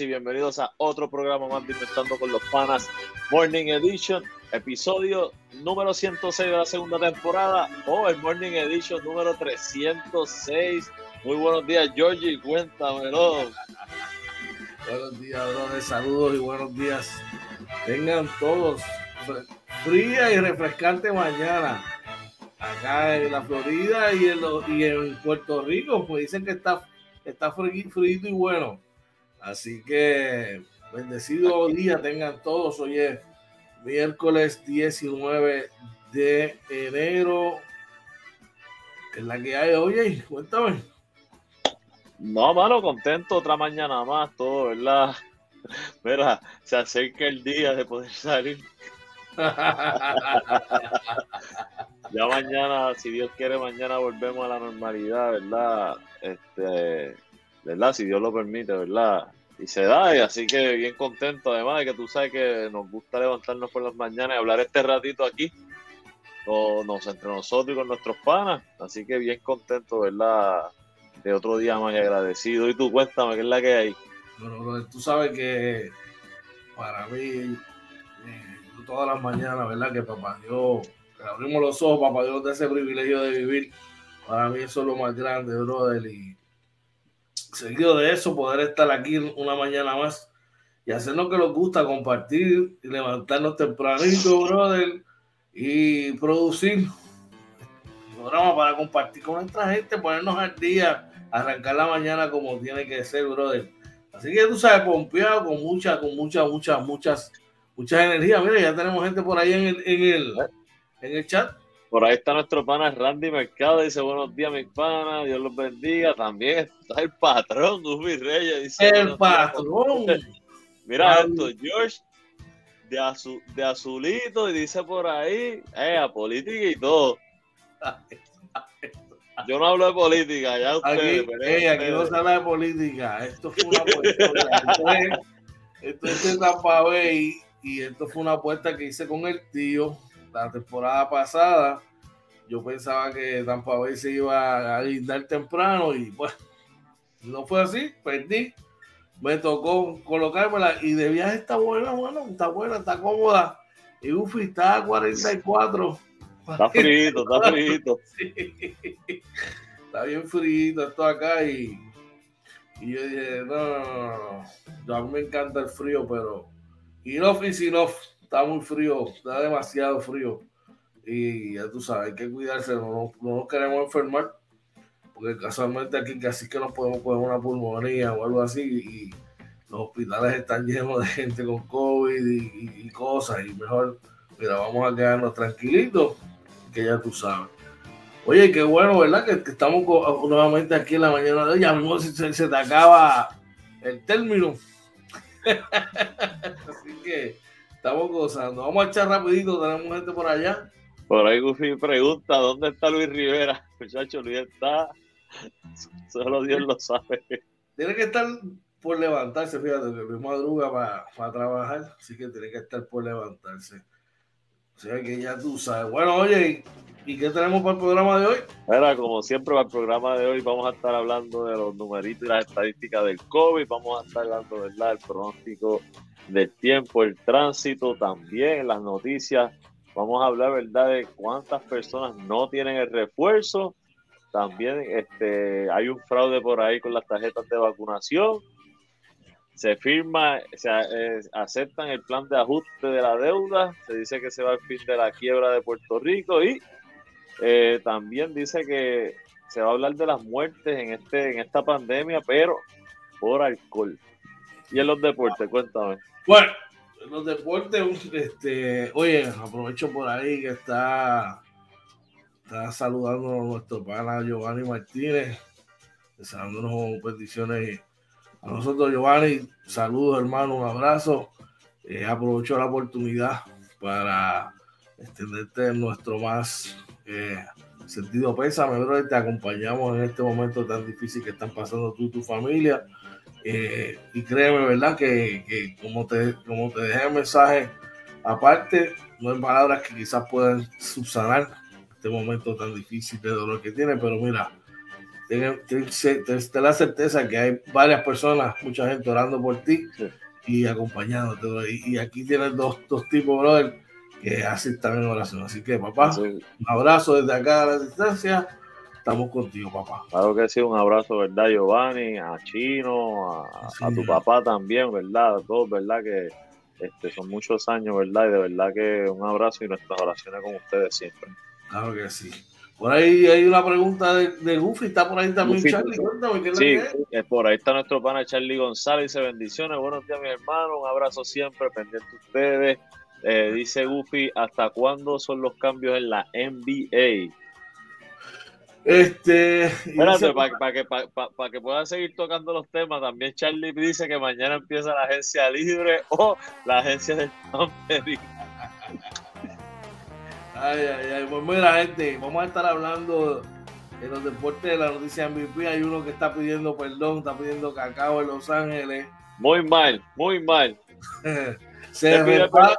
Y bienvenidos a otro programa más de Inventando con los Panas Morning Edition, episodio número 106 de la segunda temporada o el Morning Edition número 306. Muy buenos días, Georgie. Cuéntamelo. Buenos días, brothers. Saludos y buenos días. Tengan todos fría y refrescante mañana. Acá en la Florida y en, y en Puerto Rico, pues dicen que está, está frito y bueno. Así que bendecido día tengan todos. Hoy es miércoles 19 de enero. ¿Qué es la que hay? Oye, cuéntame. No, mano, contento. Otra mañana más, todo, ¿verdad? Mira, se acerca el día de poder salir. Ya mañana, si Dios quiere, mañana volvemos a la normalidad, ¿verdad? Este, ¿verdad? Si Dios lo permite, ¿verdad? Y se da, y así que bien contento, además de que tú sabes que nos gusta levantarnos por las mañanas y hablar este ratito aquí, con, nos, entre nosotros y con nuestros panas. Así que bien contento, ¿verdad? De otro día más y agradecido. Y tú, cuéntame, ¿qué es la que hay? Bueno, tú sabes que para mí, eh, todas las mañanas, ¿verdad? Que papá Dios, abrimos los ojos, papá Dios de ese privilegio de vivir, para mí eso es lo más grande, brother. Y seguido de eso, poder estar aquí una mañana más y hacer lo que nos gusta, compartir y levantarnos tempranito, brother, y producir programa para compartir con nuestra gente, ponernos al día, arrancar la mañana como tiene que ser, brother. Así que tú sabes, pompeado con muchas, con muchas, muchas, muchas, muchas energías. Mira, ya tenemos gente por ahí en el, en el, en el chat. Por ahí está nuestro pana Randy Mercado, dice buenos días mis panas, Dios los bendiga. También está el patrón, Gufi Reyes, dice El patrón. Mira esto, George, de, azu- de azulito, y dice por ahí, eh, a política y todo. Yo no hablo de política, ya ustedes. Aquí, ey, aquí no se habla de política. Esto fue una apuesta. esto, es, esto es de Tampa Bay y esto fue una apuesta que hice con el tío la temporada pasada. Yo pensaba que Tampa Bay se iba a guindar temprano y pues no fue así, perdí. Me tocó colocármela y de viaje está buena, bueno, está buena, está cómoda. Y Ufi está a 44. Está frito, está frito. Sí. Está bien frío esto acá y, y yo dije, no, no, no, no, a mí me encanta el frío, pero enough is enough. Está muy frío, está demasiado frío. Y ya tú sabes, hay que cuidarse, no, no- no nos queremos enfermar, porque casualmente aquí casi que nos podemos coger una pulmonía o algo así y los hospitales están llenos de gente con COVID y, cosas y mejor, mira, vamos a quedarnos tranquilitos, que ya tú sabes. Oye, qué bueno, ¿verdad? Que, estamos nuevamente aquí en la mañana de hoy. Ya mismo se- se te acaba el término. Así que estamos gozando. Vamos a echar rapidito, tenemos gente por allá. Por ahí Gufi pregunta, ¿dónde está Luis Rivera? Muchacho, Luis está Solo Dios lo sabe. Tiene que estar por levantarse, fíjate, que Luis madruga para, para trabajar, así que tiene que estar por levantarse. O sea que ya tú sabes. Bueno, oye, ¿y qué tenemos para el programa de hoy? Era como siempre para el programa de hoy vamos a estar hablando de los numeritos y las estadísticas del COVID, vamos a estar hablando, ¿verdad?, el pronóstico del tiempo, el tránsito también, las noticias. Vamos a hablar, ¿verdad?, de cuántas personas no tienen el refuerzo. También este, hay un fraude por ahí con las tarjetas de vacunación se firma, se eh, aceptan el plan de ajuste de la deuda, se dice que se va al fin de la quiebra de Puerto Rico y eh, también dice que se va a hablar de las muertes en este en esta pandemia, pero por alcohol. Y en los deportes, cuéntame. Bueno, en los deportes, este, oye, aprovecho por ahí que está, está saludando a nuestro pana Giovanni Martínez, deseándonos bendiciones a nosotros, Giovanni, saludos hermano, un abrazo. Eh, aprovecho la oportunidad para extenderte nuestro más eh, sentido pésame, bro. Te acompañamos en este momento tan difícil que están pasando tú y tu familia. Eh, y créeme, ¿verdad? Que, como, te, como te dejé el mensaje, aparte, no hay palabras que quizás puedan subsanar este momento tan difícil de dolor que tiene, pero mira, ten, la certeza que hay varias personas, mucha gente orando por ti y acompañándote. Y, aquí tienes dos, dos tipos, brother, que hacen también oración. Así que, papá, un abrazo desde acá a la distancia. Estamos contigo, papá. Claro que sí, un abrazo, ¿verdad, Giovanni? A Chino, a, tu papá también, ¿verdad? A todos, ¿verdad? Que este, son muchos años, ¿verdad? Y de verdad que un abrazo y nuestras oraciones con ustedes siempre. Claro que sí. Por ahí hay una pregunta de, de Goofy, está por ahí también Charlie. sí, es? por ahí está nuestro pana Charlie González, dice bendiciones, buenos días mi hermano, un abrazo siempre, pendiente de ustedes. Eh, dice Goofy, ¿hasta cuándo son los cambios en la NBA? Este. Espérate, para que, para que pueda seguir tocando los temas, también Charlie dice que mañana empieza la agencia libre o la agencia del Tampere. Ay, ay, ay. Pues mira, gente, vamos a estar hablando de los deportes de la noticia MVP. Hay uno que está pidiendo perdón, está pidiendo cacao en Los Ángeles. Muy mal, muy mal. se resbala,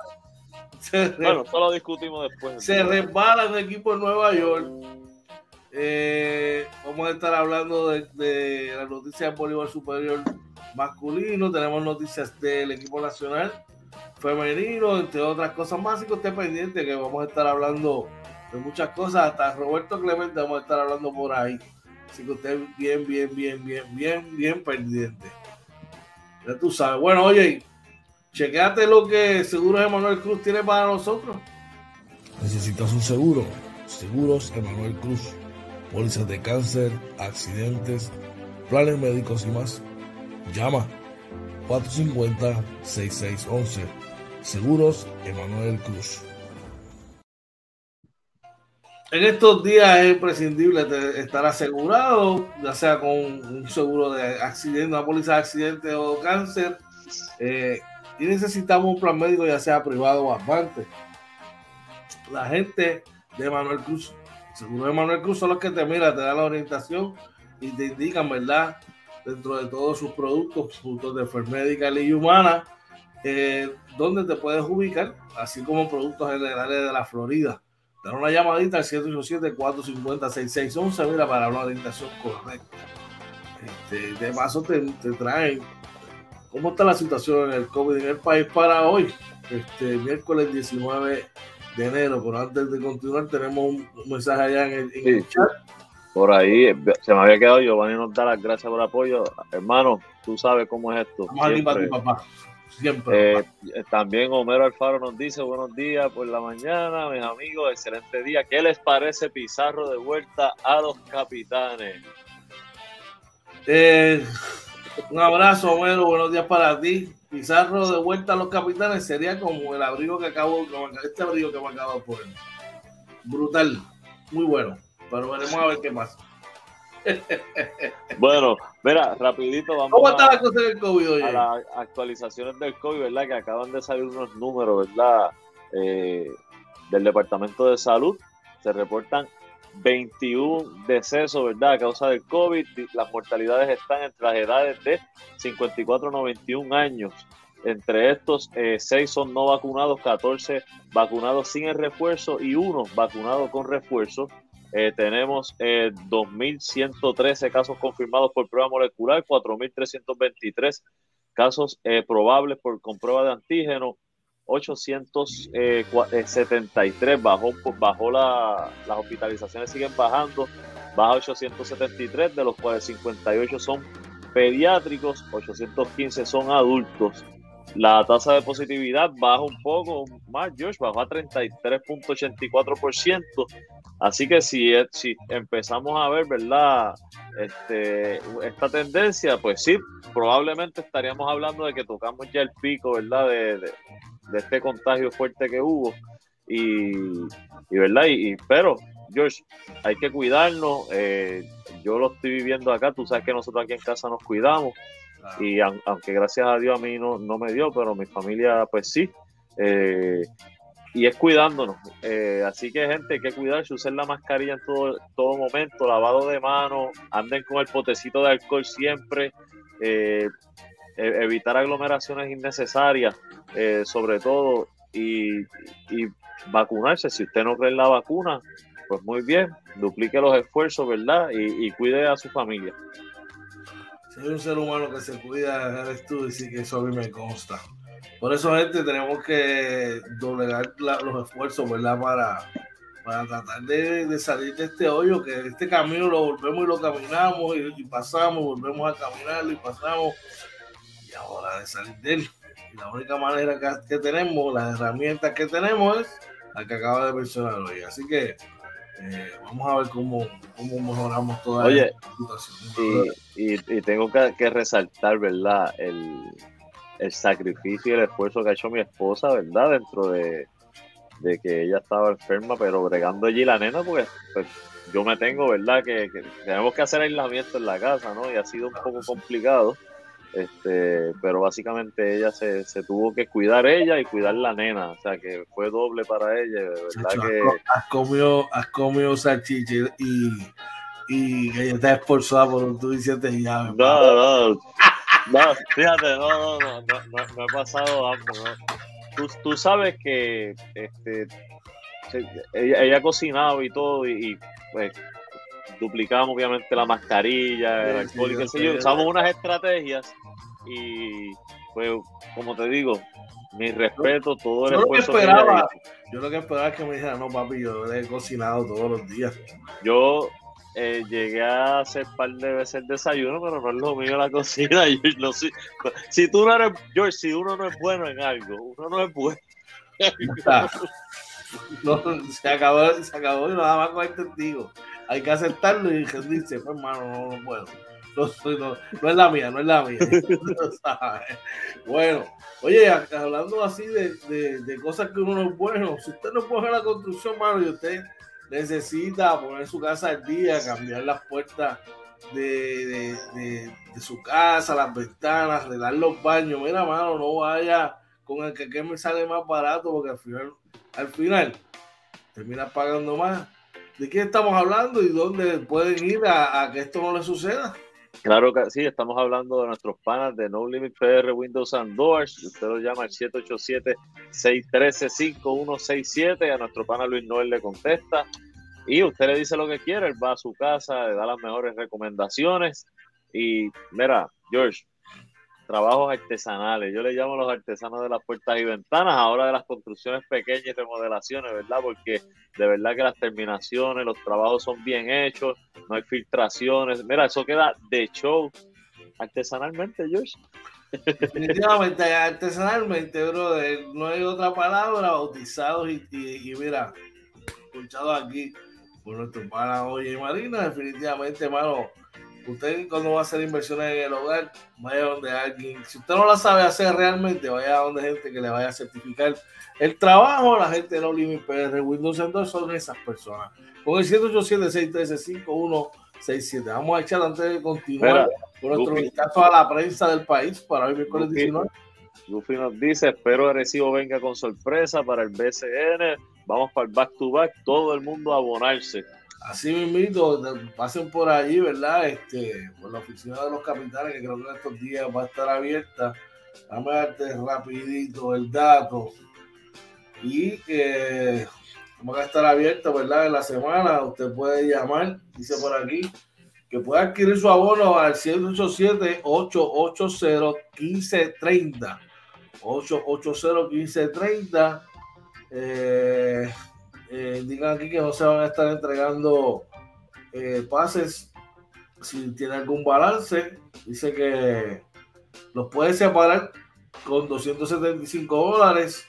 bueno, solo discutimos después. Se resbala un equipo en Nueva York. Eh, vamos a estar hablando de, de la noticia del voleibol superior masculino. Tenemos noticias del equipo nacional femenino, entre otras cosas más. Así que usted pendiente que vamos a estar hablando de muchas cosas. Hasta Roberto Clemente vamos a estar hablando por ahí. Así que usted bien, bien, bien, bien, bien, bien pendiente. Ya tú sabes. Bueno, oye, chequeate lo que Seguros Emanuel Cruz tiene para nosotros. Necesitas un seguro. Seguros Emanuel Cruz. Pólizas de cáncer, accidentes, planes médicos y más. Llama 450-6611. Seguros Emanuel Cruz. En estos días es imprescindible estar asegurado, ya sea con un seguro de accidente, una póliza de accidente o cáncer. Eh, y necesitamos un plan médico, ya sea privado o aparte. La gente de Manuel Cruz, seguro de Manuel Cruz, son los que te miran, te dan la orientación y te indican, ¿verdad? Dentro de todos sus productos, productos de enfermedad y humana, eh, donde te puedes ubicar, así como productos generales de la Florida. Dar una llamadita al 787-450-6611, mira, para una orientación correcta. Este, de paso te, te, traen cómo está la situación en el COVID en el país para hoy, este miércoles 19 de enero. Pero antes de continuar, tenemos un, mensaje allá en el, en el chat. Por ahí se me había quedado Giovanni nos da las gracias por el apoyo. Hermano, tú sabes cómo es esto. Siempre. papá. Siempre. Eh, también Homero Alfaro nos dice buenos días por la mañana, mis amigos, excelente día. ¿Qué les parece Pizarro de vuelta a los capitanes? Eh, un abrazo, Homero, buenos días para ti. Pizarro de vuelta a los capitanes sería como el abrigo que acabo, este abrigo que me acabo de poner. Brutal, muy bueno, pero veremos a ver qué pasa. Bueno, mira, rapidito vamos ¿Cómo está la cosa del COVID A las actualizaciones del COVID, ¿verdad? Que acaban de salir unos números, ¿verdad? Eh, del Departamento de Salud. Se reportan 21 decesos, ¿verdad? A causa del COVID. Las mortalidades están entre las edades de 54 a 91 años. Entre estos, eh, 6 son no vacunados, 14 vacunados sin el refuerzo y uno vacunado con refuerzo. Eh, tenemos eh, 2.113 casos confirmados por prueba molecular, 4.323 casos eh, probables por con prueba de antígeno, 873 bajó, bajó la, las hospitalizaciones siguen bajando, baja 873, de los cuales 58 son pediátricos, 815 son adultos. La tasa de positividad baja un poco más, George, bajó a 33.84%. Así que si, si empezamos a ver, ¿verdad? Este, esta tendencia, pues sí, probablemente estaríamos hablando de que tocamos ya el pico, ¿verdad? De, de, este contagio fuerte que hubo. Y, y ¿verdad? Y, pero, George, hay que cuidarnos. Eh, yo lo estoy viviendo acá. Tú sabes que nosotros aquí en casa nos cuidamos. Y aunque gracias a Dios a mí no, no me dio, pero mi familia, pues sí. Eh, y es cuidándonos. Eh, así que, gente, hay que cuidarse, usen la mascarilla en todo, todo momento, lavado de manos, anden con el potecito de alcohol siempre, eh, e, evitar aglomeraciones innecesarias, eh, sobre todo, y, y, vacunarse. Si usted no cree en la vacuna, pues muy bien, duplique los esfuerzos, ¿verdad? Y, y cuide a su familia. Hay un ser humano que se cuida, eres tú, y sí que eso a mí me consta. Por eso, gente, tenemos que doblegar la, los esfuerzos, ¿verdad? Para, para tratar de, de, salir de este hoyo, que este camino lo volvemos y lo caminamos y, y, pasamos, volvemos a caminarlo y pasamos. Y ahora de salir de él. Y la única manera que, que tenemos, las herramientas que tenemos es la que acaba de mencionar hoy. Así que eh, vamos a ver cómo, cómo mejoramos toda Oye, esta situación. Y, y, y tengo que, que resaltar, ¿verdad? El, el sacrificio y el esfuerzo que ha hecho mi esposa, ¿verdad? Dentro de, de que ella estaba enferma, pero bregando allí la nena, porque pues, yo me tengo, ¿verdad? Que, que, tenemos que hacer aislamiento en la casa, ¿no? Y ha sido un poco complicado, este, pero básicamente ella se, se tuvo que cuidar ella y cuidar la nena, o sea que fue doble para ella, ¿verdad? Chacho, que... Has comido, has comido salchicha y, y ella está esforzada por un tú dices ya. No, no, no, fíjate, no, no, no, no, no, no he pasado hambre. No. Tú, sabes que este, ella, cocinado y todo, y, pues duplicamos obviamente la mascarilla, el alcohol y qué sé yo. Usamos unas estrategias y, pues, como te digo, mi respeto, todo el yo esfuerzo. Lo que esperaba, que yo lo que esperaba es que me dijera, no, papi, yo he cocinado todos los días. Yo eh, llegué a hacer un par de veces el desayuno, pero no es lo mío la cocina. Yo no sé, si tú no eres, George, si uno no es bueno en algo, uno no es bueno. no, se acabó, se acabó y nada más con el testigo. Hay que aceptarlo y rendirse, pues, hermano, no, no puedo. No, no, es la mía, no es la mía. bueno, oye, hablando así de, de, de, cosas que uno no es bueno, si usted no puede la construcción, mano, y usted necesita poner su casa al día, cambiar las puertas de, de, su casa, las ventanas, arreglar los baños. Mira, mano, no vaya con el que, que me sale más barato, porque al final, al final terminas pagando más. ¿De qué estamos hablando y dónde pueden ir a, a que esto no le suceda? Claro que sí, estamos hablando de nuestros panas de No Limit PR Windows and Doors. Usted lo llama al 787-613-5167. A nuestro pana Luis Noel le contesta. Y usted le dice lo que quiere. Él va a su casa, le da las mejores recomendaciones. Y mira, George, trabajos artesanales. Yo le llamo los artesanos de las puertas y ventanas, ahora de las construcciones pequeñas y remodelaciones, ¿verdad? Porque de verdad que las terminaciones, los trabajos son bien hechos, no hay filtraciones. Mira, eso queda de show artesanalmente, George. Definitivamente, artesanalmente, brother, no hay otra palabra, bautizados y, y, mira, escuchados aquí por nuestro pana Oye Marina, definitivamente, hermano usted cuando va a hacer inversiones en el hogar, vaya donde alguien, si usted no la sabe hacer realmente, vaya donde gente que le vaya a certificar el trabajo, la gente de No Limit PR, Windows Center son esas personas. Con el 787-613-5167. Vamos a echar antes de continuar con nuestro vistazo a la prensa del país para hoy miércoles 19. Luffy nos dice, espero que recibo venga con sorpresa para el BCN. Vamos para el back to back, todo el mundo a abonarse. Así mismo, pasen por allí, ¿verdad? Este, por la oficina de los capitanes, que creo que estos días va a estar abierta. Dame darte rapidito el dato. Y que va a estar abierta, ¿verdad? En la semana, usted puede llamar, dice por aquí, que puede adquirir su abono al 787-880-1530. 880-1530. Eh, eh, digan aquí que no se van a estar entregando eh, pases si tiene algún balance. Dice que los puede separar con 275 dólares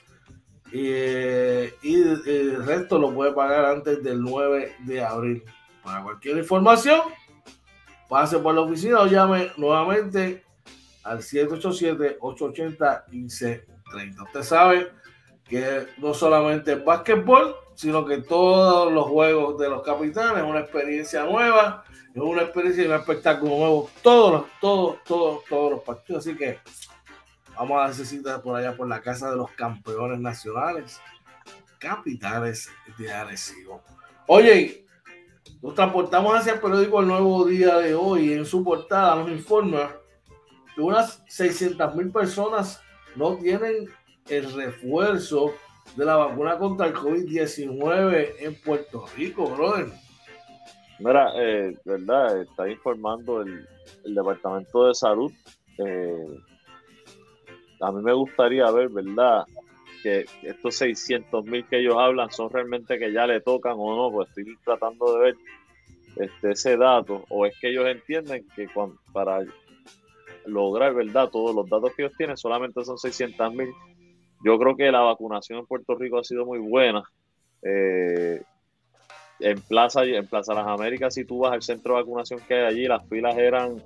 eh, y el resto lo puede pagar antes del 9 de abril. Para cualquier información, pase por la oficina o llame nuevamente al 787-880-1530. Usted sabe que no solamente es básquetbol, sino que todos los juegos de los capitanes es una experiencia nueva, es una experiencia y un espectáculo nuevo, todos los, todos, todos, todos los partidos. Así que vamos a necesitar por allá por la casa de los campeones nacionales, capitanes de Arecibo. Oye, nos transportamos hacia el periódico El Nuevo Día de hoy. En su portada nos informa que unas 600 mil personas no tienen el refuerzo de la vacuna contra el COVID-19 en Puerto Rico, brother. Mira, eh, verdad, está informando el, Departamento de Salud. Eh, a mí me gustaría ver, ¿verdad? Que estos 600 mil que ellos hablan son realmente que ya le tocan o no, pues estoy tratando de ver este, ese dato, o es que ellos entienden que para lograr, ¿verdad? Todos los datos que ellos tienen solamente son 600 mil yo creo que la vacunación en Puerto Rico ha sido muy buena. Eh, en Plaza, en Plaza Las Américas, si tú vas al centro de vacunación que hay allí, las filas eran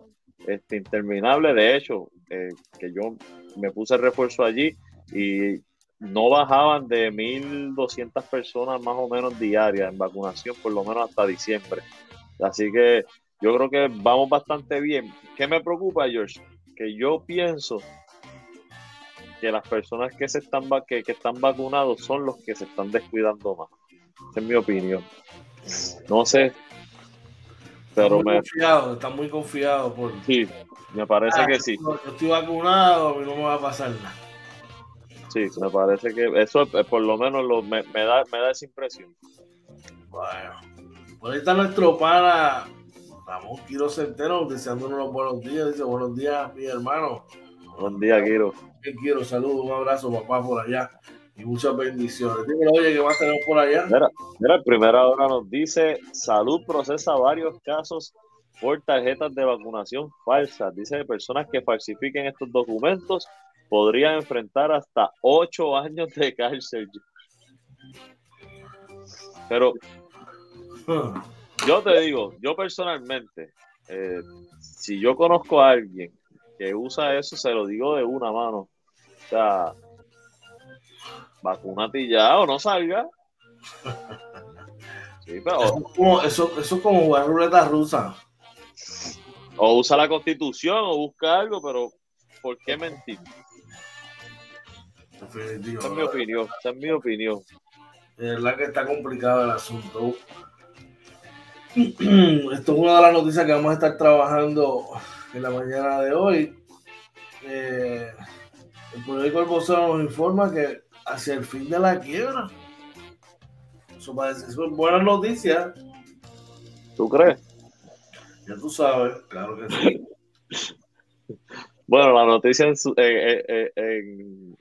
este, interminables. De hecho, eh, que yo me puse el refuerzo allí y no bajaban de 1.200 personas más o menos diarias en vacunación, por lo menos hasta diciembre. Así que yo creo que vamos bastante bien. ¿Qué me preocupa, George? Que yo pienso que las personas que se están que, que están vacunados son los que se están descuidando más. Esa es mi opinión. No sé. Pero me. Confiado, está muy confiado por. Sí, me parece que sí. Yo estoy vacunado y no me va a pasar nada. Sí, me parece que eso por lo menos lo, me, da, me da esa impresión. Bueno, por ahí está nuestro pana Ramón Quiro Centeno deseándonos los buenos días. Dice buenos días, mi hermano. Buen día, Quiro quiero saludos, un abrazo, papá, por allá y muchas bendiciones. oye, ¿qué más tenemos por allá? Mira, mira, primera hora nos dice: Salud procesa varios casos por tarjetas de vacunación falsas. Dice: personas que falsifiquen estos documentos podrían enfrentar hasta ocho años de cárcel. Pero yo te digo, yo personalmente, eh, si yo conozco a alguien que usa eso, se lo digo de una mano. O sea, vacúnate ya o no salga. Sí, pero, eso, es como, eso, eso es como jugar ruleta rusa. O usa la constitución o busca algo, pero ¿por qué mentir? esa es mi opinión, esa es mi opinión. Es verdad que está complicado el asunto. Esto es una de las noticias que vamos a estar trabajando en la mañana de hoy. Eh, el periódico El Vocero nos informa que hacia el fin de la quiebra. Eso, parece, eso es buena noticia. ¿Tú crees? Ya tú sabes, claro que sí. bueno, la noticia en, su, en,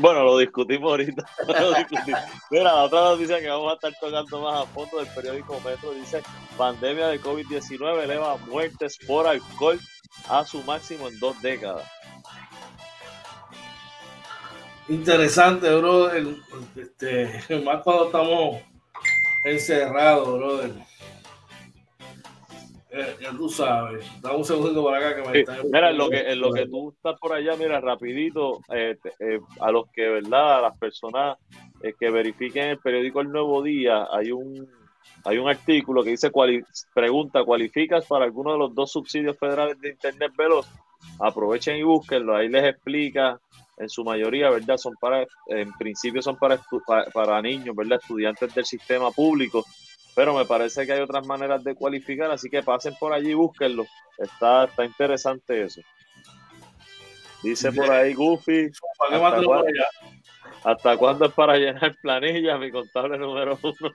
bueno, lo discutimos ahorita. Mira, la otra noticia que vamos a estar tocando más a fondo del periódico Metro dice: pandemia de COVID-19 eleva muertes por alcohol a su máximo en dos décadas. Interesante, bro. Este, más cuando estamos encerrados, brother. Eh, ya tú sabes. Dame un segundo por acá que me está Mira, en lo que, en lo que tú estás por allá, mira, rapidito, eh, eh, a los que, ¿verdad? A las personas que verifiquen el periódico El Nuevo Día, hay un hay un artículo que dice, pregunta, ¿cualificas para alguno de los dos subsidios federales de Internet veloz? Aprovechen y búsquenlo, ahí les explica en su mayoría, ¿verdad? Son para, en principio son para, para, niños, ¿verdad? Estudiantes del sistema público. Pero me parece que hay otras maneras de cualificar, así que pasen por allí y búsquenlo. Está, está interesante eso. Dice por ahí Goofy. ¿Hasta cuándo, es para llenar planilla? Mi contable número uno.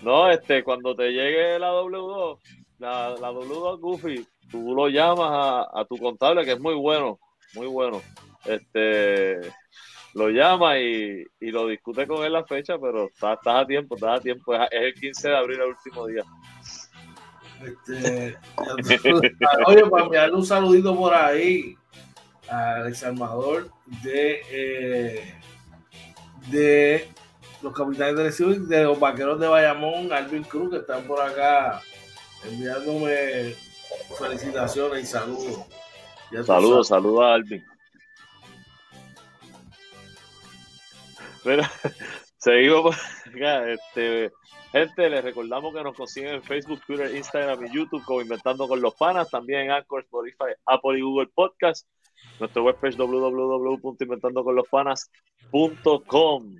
No, este, cuando te llegue la W2, la, la W2 Goofy, tú lo llamas a, a, tu contable, que es muy bueno, muy bueno. Este, lo llama y, y lo discute con él la fecha, pero estás está a tiempo, estás a tiempo. Es, el 15 de abril, el último día. Este, oye, para enviarle un saludito por ahí al Salvador de, eh, de los capitanes de Recife, de los vaqueros de Bayamón, Alvin Cruz, que están por acá enviándome felicitaciones y saludos. Saludos, saludos a Alvin. Pero seguimos Este, gente, les recordamos que nos consiguen en Facebook, Twitter, Instagram y YouTube como Inventando con los Panas, también en Anchor, Spotify, Apple y Google Podcast. Nuestro webpage www.inventandoconlospanas.com.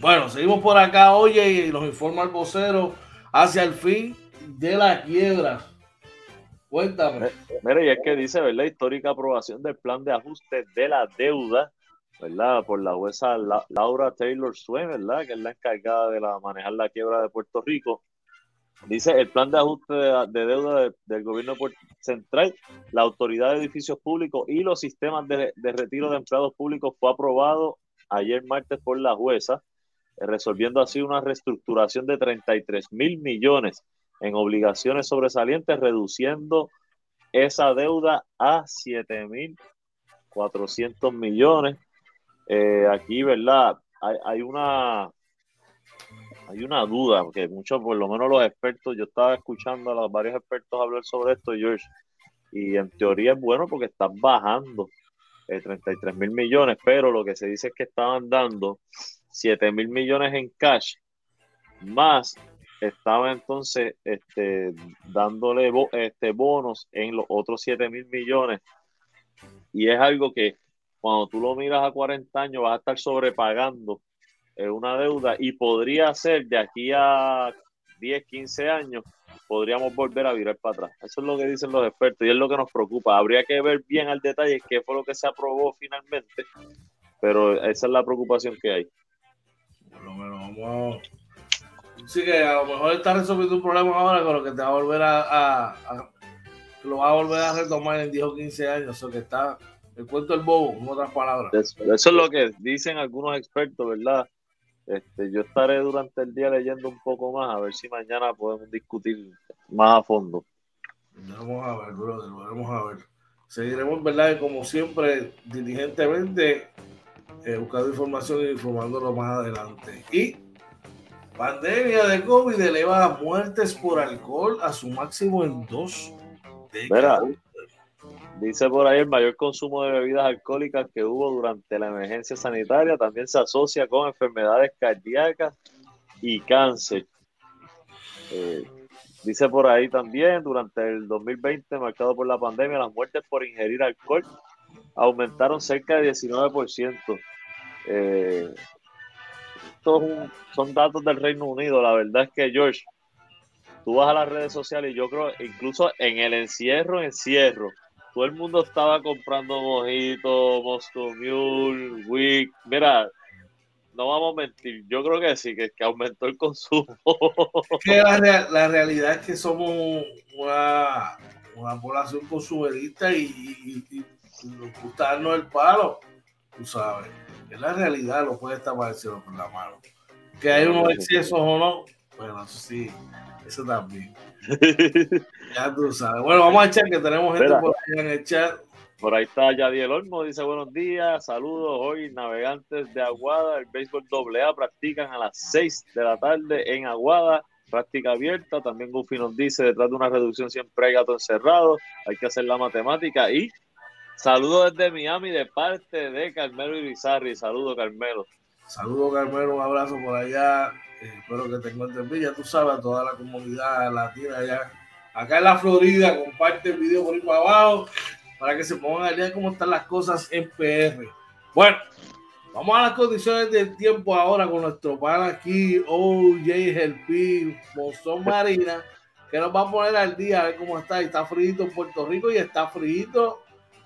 Bueno, seguimos por acá, oye, y nos informa el vocero hacia el fin de la quiebra. Cuéntame. Mira, y es que dice, ¿verdad? Histórica aprobación del plan de ajuste de la deuda Por la jueza Laura Taylor Swain, ¿verdad? Que es la encargada de la, manejar la quiebra de Puerto Rico. Dice el plan de ajuste de, deuda del gobierno central, la autoridad de edificios públicos y los sistemas de, retiro de empleados públicos fue aprobado ayer martes por la jueza, eh, resolviendo así una reestructuración de 33 mil millones en obligaciones sobresalientes, reduciendo esa deuda a 7 mil 400 millones eh, aquí, ¿verdad? Hay, una hay una duda, porque muchos, por lo menos los expertos, yo estaba escuchando a los varios expertos hablar sobre esto, George, y en teoría es bueno porque están bajando 33 eh, mil millones, pero lo que se dice es que estaban dando 7 mil millones en cash, más estaban entonces este, dándole este, bonos en los otros 7 mil millones, y es algo que cuando tú lo miras a 40 años vas a estar sobrepagando eh, una deuda y podría ser de aquí a 10, 15 años, podríamos volver a virar para atrás. Eso es lo que dicen los expertos y es lo que nos preocupa. Habría que ver bien al detalle qué fue lo que se aprobó finalmente, pero esa es la preocupación que hay. Por lo menos vamos Sí, que a lo mejor está resolviendo un problema ahora con lo que te va a volver a, lo va a volver a retomar en 10 o 15 años, o que está el cuento del bobo, en otras palabras. Eso, es lo que dicen algunos expertos, ¿verdad? Este, yo estaré durante el día leyendo un poco más, a ver si mañana podemos discutir más a fondo. Vamos a ver, brother, vamos a ver. Seguiremos, ¿verdad? Como siempre, diligentemente eh, buscando información e informándolo más adelante. Y pandemia de COVID eleva muertes por alcohol a su máximo en dos décadas. Dice por ahí el mayor consumo de bebidas alcohólicas que hubo durante la emergencia sanitaria también se asocia con enfermedades cardíacas y cáncer. Eh, dice por ahí también, durante el 2020, marcado por la pandemia, las muertes por ingerir alcohol aumentaron cerca de 19%. Eh, estos son datos del Reino Unido. La verdad es que, George, tú vas a las redes sociales y yo creo, incluso en el encierro, encierro, todo el mundo estaba comprando mojitos, Moscow Mule, Wick. Mira, no vamos a mentir, yo creo que sí, que, aumentó el consumo. la, realidad es que somos una, población consumerista y, nos gusta darnos el palo, tú sabes. Es la realidad, lo puede estar pareciendo con la mano. Que hay unos excesos o no, bueno, eso sí, eso también. ya tú sabes. Bueno, vamos a echar que tenemos gente por en el chat. Por ahí está Yadiel Olmo, dice buenos días, saludos. Hoy navegantes de Aguada, el béisbol AA practican a las 6 de la tarde en Aguada, práctica abierta. También Gufi nos dice, detrás de una reducción siempre hay gato encerrado, hay que hacer la matemática. Y saludos desde Miami de parte de Carmelo Irizarri. Saludos, Carmelo. Saludos, Carmelo, un abrazo por allá. Eh, espero que te encuentres bien. Ya tú sabes, a toda la comunidad latina allá. Acá en la Florida, comparte el video por ahí para abajo para que se pongan al día cómo están las cosas en PR. Bueno, Vamos a las condiciones del tiempo ahora con nuestro pan aquí, OJ Helpi, Monzón Marina, que nos va a poner al día a ver cómo está. Está frito en Puerto Rico y está frito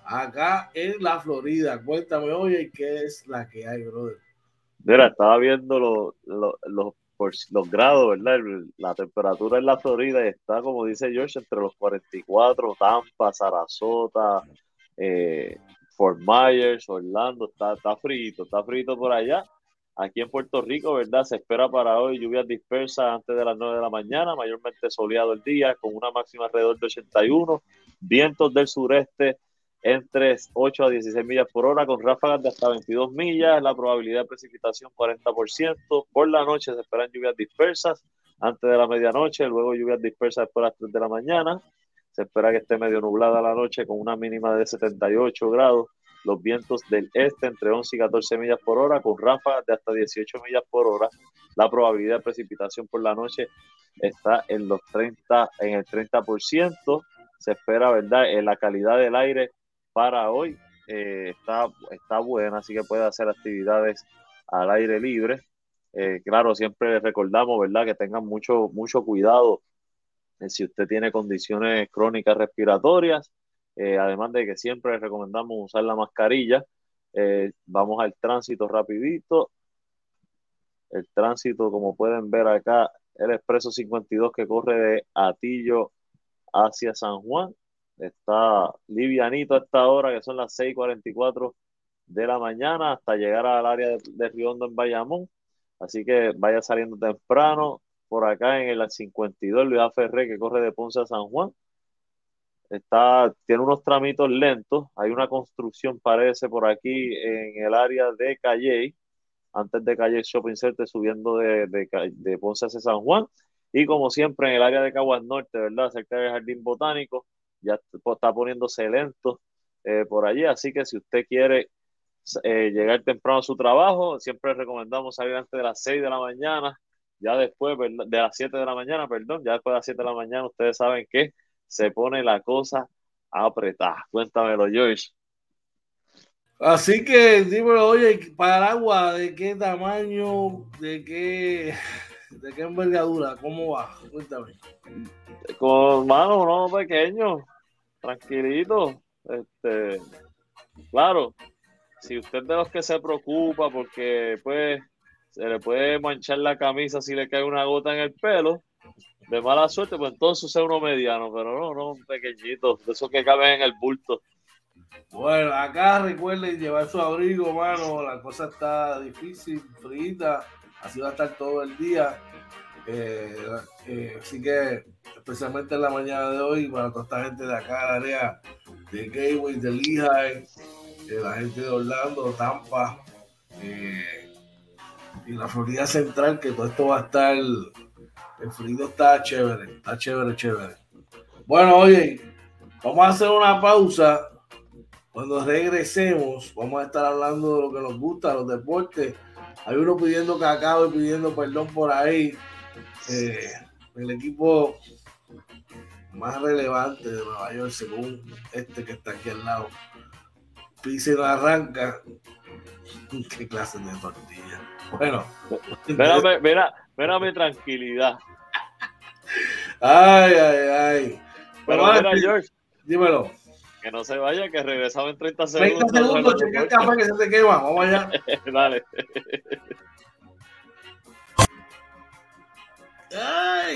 acá en la Florida. Cuéntame, oye, ¿qué es la que hay, brother? Mira, estaba viendo los, los grados, ¿verdad? La temperatura en la Florida está, como dice George, entre los 44, Tampa, Sarasota, eh, Fort Myers, Orlando, está, está frito, está frito por allá. Aquí en Puerto Rico, ¿verdad? Se espera para hoy lluvias dispersas antes de las 9 de la mañana, mayormente soleado el día, con una máxima alrededor de 81, vientos del sureste entre 8 a 16 millas por hora, con ráfagas de hasta 22 millas, la probabilidad de precipitación 40%. Por la noche se esperan lluvias dispersas antes de la medianoche, luego lluvias dispersas después de las 3 de la mañana. Se espera que esté medio nublada la noche con una mínima de 78 grados. Los vientos del este entre 11 y 14 millas por hora, con ráfagas de hasta 18 millas por hora. La probabilidad de precipitación por la noche está en los 30, en el 30%. Se espera, ¿verdad? En la calidad del aire para hoy eh, está, está buena, así que puede hacer actividades al aire libre. Eh, claro, siempre recordamos, ¿verdad?, que tengan mucho, mucho cuidado eh, si usted tiene condiciones crónicas respiratorias, además de que siempre recomendamos usar la mascarilla. vamos al tránsito rapidito. El tránsito, como pueden ver acá, el expreso 52 que corre de Atillo hacia San Juan Está livianito a esta hora, que son las 6:44 de la mañana, hasta llegar al área de, Riondo en Bayamón. Así que vaya saliendo temprano. Por acá en el 52, Luis Ferré, que corre de Ponce a San Juan. Está, tiene unos tramitos lentos. Hay una construcción, parece, por aquí en el área de Calle, antes de Calle Shopping Center, subiendo de, de, de Ponce hacia San Juan. Y como siempre, en el área de Caguas Norte, ¿verdad? Cerca del Jardín Botánico, ya está poniéndose lento eh, por allí, así que si usted quiere eh, llegar temprano a su trabajo, siempre recomendamos salir antes de las 6 de la mañana, ya después de las 7 de la mañana, perdón, ya después de las 7 de la mañana ustedes saben que se pone la cosa apretada. Cuéntamelo, Joyce. Así que dímelo, oye, paraguas, ¿de qué tamaño, de qué, de qué envergadura? ¿Cómo va? Cuéntame. Con mano, uno pequeño, tranquilito. Este, claro, si usted de los que se preocupa porque pues se le puede manchar la camisa si le cae una gota en el pelo, de mala suerte, pues entonces es uno mediano, pero no, no, un pequeñito, de esos que caben en el bulto. Bueno, acá recuerden llevar su abrigo, mano, la cosa está difícil, frita, así va a estar todo el día. Eh, eh, así que, especialmente en la mañana de hoy, para toda esta gente de acá, la área de Gateway, de Lehigh, de la gente de Orlando, Tampa eh, y la Florida Central, que todo esto va a estar, el frío está chévere, está chévere, chévere. Bueno, oye, vamos a hacer una pausa. Cuando regresemos, vamos a estar hablando de lo que nos gusta, los deportes. Hay uno pidiendo cacao y pidiendo perdón por ahí. Eh, el equipo más relevante de Nueva York, según este que está aquí al lado, pisa y arranca. Qué clase de tortilla. Bueno, mira, mira, mi tranquilidad. Ay, ay, ay. Pero mira, George. Dímelo. Que no se vaya, que regresaba en 30 segundos. 30 segundos, cheque el café que se te quema. Vamos allá. Dale. Ay.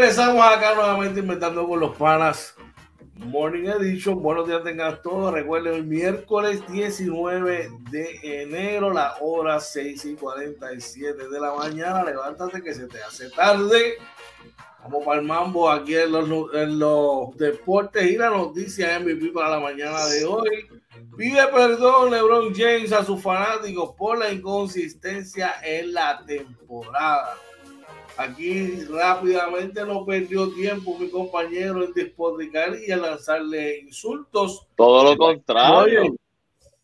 Regresamos acá nuevamente inventando con los panas. Morning Edition. Buenos días, tengan todos. Recuerden, el miércoles 19 de enero, la hora 6 y 47 de la mañana. Levántate que se te hace tarde. Vamos para el mambo aquí en los, en los deportes y la noticia MVP para la mañana de hoy. Pide perdón LeBron James a sus fanáticos por la inconsistencia en la temporada. Aquí rápidamente no perdió tiempo mi compañero en despotricar y a lanzarle insultos. Todo lo contrario.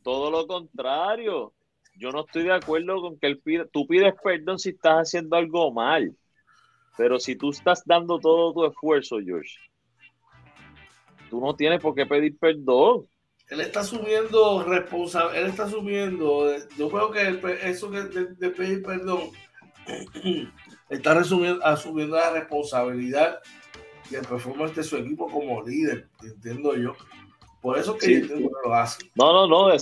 Todo lo contrario. Yo no estoy de acuerdo con que él pide, tú pides perdón si estás haciendo algo mal. Pero si tú estás dando todo tu esfuerzo, George, tú no tienes por qué pedir perdón. Él está asumiendo responsabilidad, él está asumiendo, yo creo que eso de, pedir perdón está asumiendo la responsabilidad y el performance de su equipo como líder, entiendo yo. Por eso que lo hace. No, no, no,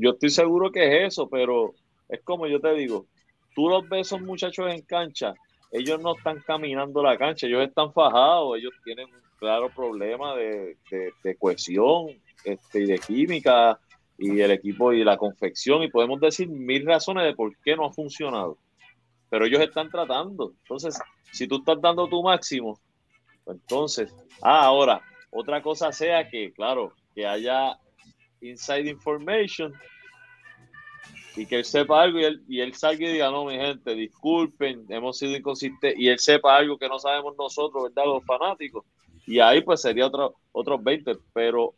yo estoy seguro que es eso, pero es como yo te digo, tú los ves esos muchachos en cancha ellos no están caminando la cancha, ellos están fajados, ellos tienen un claro problema de, cohesión este, y de química y el equipo y la confección y podemos decir mil razones de por qué no ha funcionado. Pero ellos están tratando. Entonces, si tú estás dando tu máximo, pues entonces, ah, ahora, otra cosa sea que, claro, que haya inside information y que él sepa algo y él, y él salga y diga, no, mi gente, disculpen, hemos sido inconsistentes, y él sepa algo que no sabemos nosotros, ¿verdad? Los fanáticos. Y ahí pues sería otro, otros 20, pero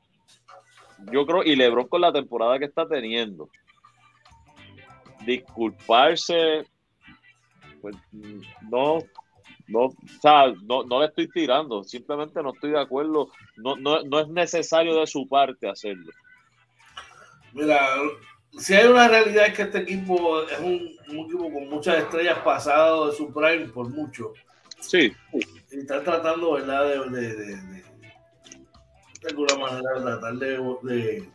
yo creo, y Lebron con la temporada que está teniendo, disculparse, pues no, no, o sea, no, no le estoy tirando, simplemente no estoy de acuerdo, no, no, no es necesario de su parte hacerlo. Mira, si hay una realidad es que este equipo es un, equipo con muchas estrellas pasadas de su prime por mucho. Sí. Y está tratando, ¿verdad? De, de, de, de, alguna manera tratar de,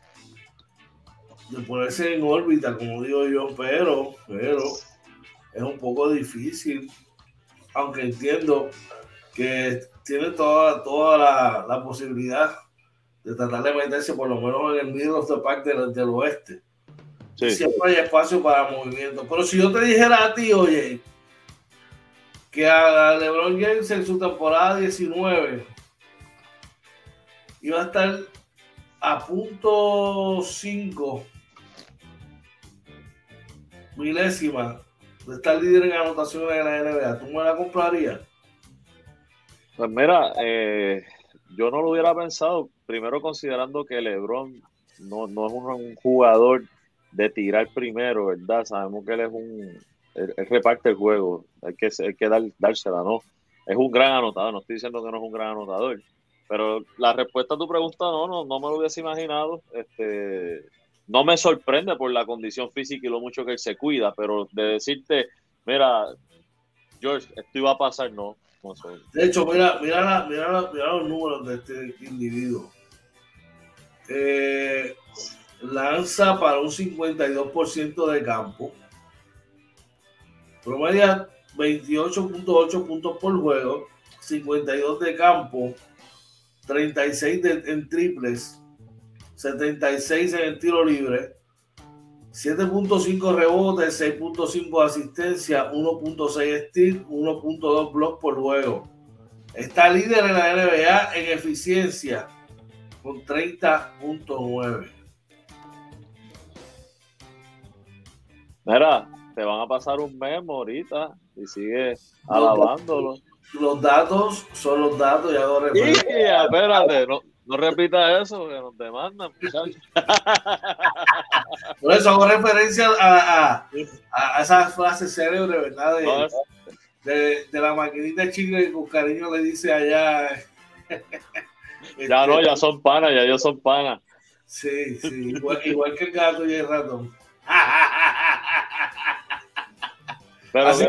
de, ponerse en órbita, como digo yo, pero, pero es un poco difícil, aunque entiendo que tiene toda, toda la, la posibilidad de tratar de meterse por lo menos en el middle of the pack del, del oeste Siempre hay espacio para movimiento. Pero si yo te dijera a ti, oye, que a LeBron James en su temporada 19 iba a estar a punto 5 milésima de estar líder en anotaciones en la NBA, ¿tú me la comprarías? Pues mira, eh, yo no lo hubiera pensado, primero considerando que LeBron no, no es un jugador de tirar primero, ¿verdad? Sabemos que él es un. Él, reparte el juego, hay que, hay que dar, dársela, ¿no? Es un gran anotador, no estoy diciendo que no es un gran anotador, pero la respuesta a tu pregunta no, no, no me lo hubiese imaginado. Este, no me sorprende por la condición física y lo mucho que él se cuida, pero de decirte, mira, George, esto iba a pasar, no. de hecho, mira, mira, mira, mira los números de este individuo. Eh, lanza para un 52% de campo, promedia 28.8 puntos por juego, 52 de campo, 36 en triples, 76 en el tiro libre, 7.5 rebotes, 6.5 asistencia, 1.6 steal, 1.2 blocks por juego. Está líder en la NBA en eficiencia con 30.9. Mira, te van a pasar un memo ahorita y sigue alabándolo. Los datos son los datos y hago referencia. espérate, no, no repita eso, que nos demandan, muchachos. Por eso hago referencia a, a, esa frase célebre, ¿verdad? De, de, la maquinita chica que con cariño le dice allá. ya no, ya son panas, ya ellos son panas. Sí, sí, igual, igual que el gato y el ratón. Así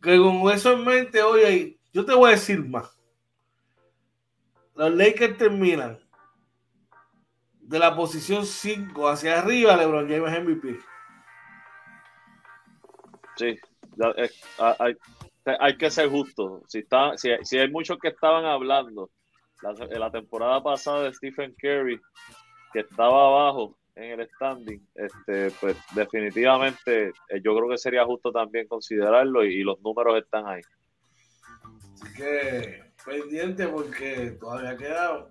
que, con eso en mente, oye, yo te voy a decir más. Los Lakers terminan de la posición 5 hacia arriba, LeBron James MVP. Sí, hay, que ser justo. Si, está, si, hay muchos que estaban hablando en la temporada pasada de Stephen Curry, que estaba abajo, en el standing, este, pues definitivamente eh, yo creo que sería justo también considerarlo y, los números están ahí. Así que pendiente porque todavía queda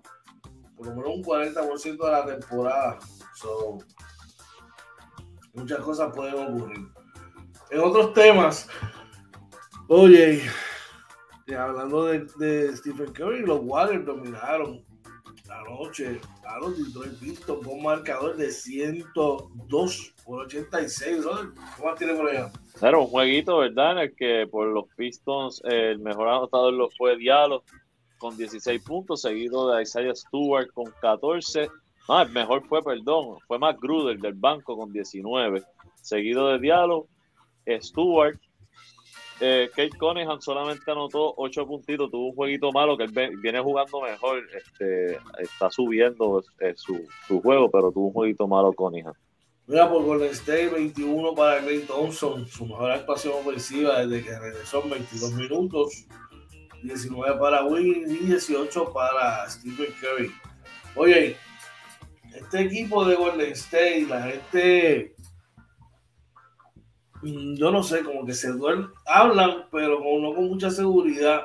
por lo menos un 40% de la temporada. So, muchas cosas pueden ocurrir. En otros temas, oye, hablando de, Stephen Curry, los Warriors dominaron anoche a los Detroit Pistons con un marcador de 102 por 86. ¿no? ¿Cómo tiene por allá? Era un jueguito, ¿verdad? En el que por los Pistons el mejor anotador lo fue Diallo con 16 puntos, seguido de Isaiah Stewart con 14. No, el mejor fue, perdón, fue Matt Gruder del banco con 19, seguido de Diallo, Stewart. Eh, Kate Cunningham solamente anotó 8 puntitos, tuvo un jueguito malo que él viene jugando mejor, este, está subiendo eh, su, su, juego, pero tuvo un jueguito malo Cunningham. Mira, por Golden State, 21 para Clay Thompson, su mejor actuación ofensiva desde que regresó en 22 minutos. 19 para Win y 18 para Stephen Curry. Oye, este equipo de Golden State, la gente, mm, yo no sé, como que se duermen, hablan, pero no con mucha seguridad.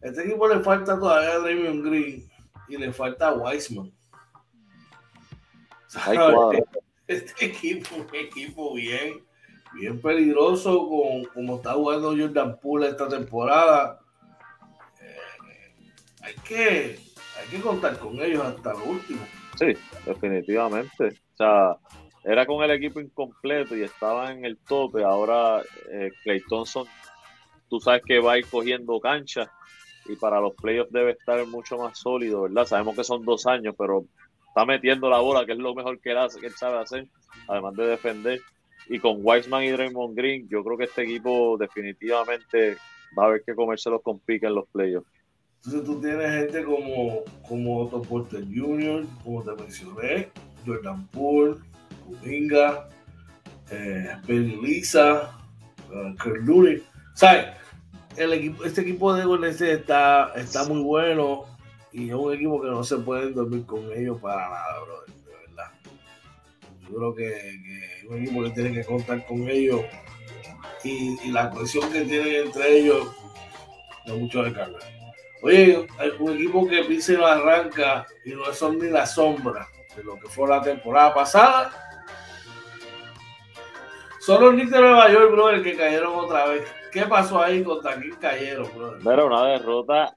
Este equipo le falta todavía a Draymond Green y le falta a Wiseman. Este equipo, un equipo bien, bien peligroso, con, como está jugando Jordan Poole esta temporada hay que, hay que contar con ellos hasta lo último. Sí, definitivamente. O sea, era con el equipo incompleto y estaba en el tope. Ahora eh, Clay Thompson, tú sabes que va a ir cogiendo cancha y para los playoffs debe estar mucho más sólido, ¿verdad? Sabemos que son dos años, pero está metiendo la bola, que es lo mejor que él, hace, que él sabe hacer, además de defender. Y con Wiseman y Draymond Green, yo creo que este equipo definitivamente va a haber que comérselos con pique en los playoffs. Entonces tú tienes gente como, como Otto Porter Jr., como te mencioné, Jordan Poole, Kuminga, eh, Lisa, uh, Looney. ¿Sabes? El equipo, este equipo de Golden State está, está muy bueno y es un equipo que no se puede dormir con ellos para nada, brother, de verdad. Yo creo que, es un equipo que tiene que contar con ellos y, la cohesión que tienen entre ellos no mucho de carga. Oye, un equipo que y no arranca y no son ni la sombra de lo que fue la temporada pasada. Son los Knicks de Nueva York, brother, que cayeron otra vez. ¿Qué pasó ahí contra quién cayeron, brother? Era una derrota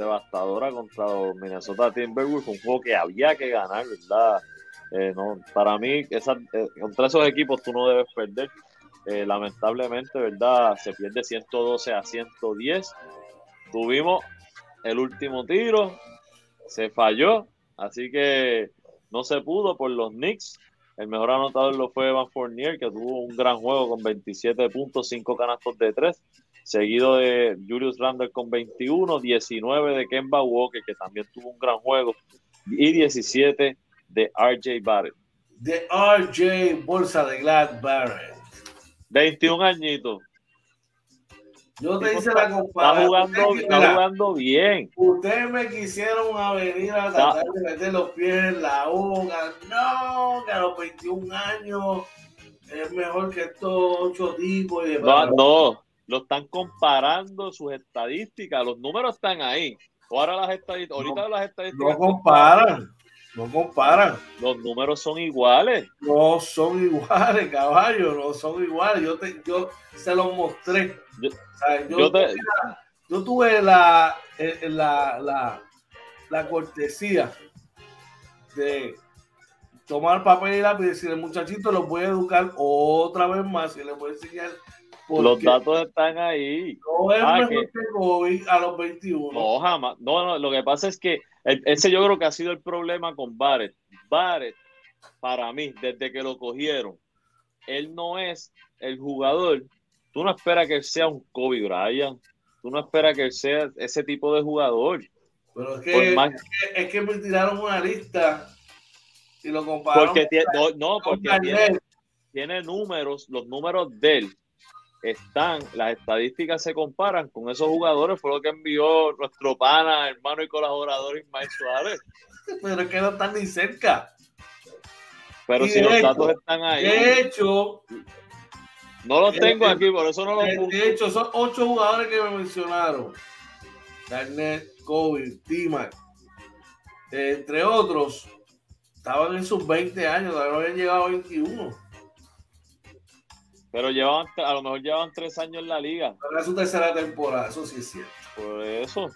devastadora contra Minnesota Timberwolves, un juego que había que ganar, ¿verdad? Eh, no, para mí, esa, eh, contra esos equipos tú no debes perder. Eh, lamentablemente, ¿verdad? Se pierde 112 a 110 tuvimos el último tiro, se falló, así que no se pudo por los Knicks. El mejor anotador lo fue Evan Fournier, que tuvo un gran juego con 27 puntos, 5 canastos de 3, seguido de Julius Randle con 21, 19 de Kemba Walker, que también tuvo un gran juego, y 17 de RJ Barrett. De RJ Bolsa de Glad Barrett. 21 añitos. Yo te hice la comparación. Está jugando, está jugando bien. Ustedes me quisieron a venir a tratar de meter los pies en la boca. No, que a los 21 años es mejor que estos ocho tipos. Y no, no, lo están comparando sus estadísticas. Los números están ahí. Ahora las estadísticas, ahorita las estadísticas. No comparan. No comparan. Los números son iguales. No son iguales, caballo, no son iguales. Yo, te, yo se los mostré. Yo, yo, tuve la, eh, la, la, la, cortesía de tomar papel y lápiz y decirle, muchachito, los voy a educar otra vez más y les voy a enseñar. Los datos están ahí. No es ah, mejor que, a los 21. No, jamás. No, no, lo que pasa es que ese yo creo que ha sido el problema con Barrett. Barrett, para mí, desde que lo cogieron, él no es el jugador. Tú no esperas que él sea un Kobe Bryant. Tú no esperas que él sea ese tipo de jugador. Pero es que, es, que me tiraron una lista y lo compararon. Porque tiene, no, porque tiene, tiene números, los números de él están, las estadísticas se comparan con esos jugadores, fue lo que envió nuestro pana, hermano y colaborador Ismael Suárez. Pero es que no están ni cerca. Pero si los datos están ahí. De hecho, No los tengo aquí, por eso no los puse. De hecho, son ocho jugadores que me mencionaron. Garnett, Kobe, Timac, entre otros, estaban en sus 20 años, todavía no habían llegado a 21. Pero llevaban, a lo mejor llevaban tres años en la liga. Pero es su tercera temporada, eso sí es cierto. Por eso.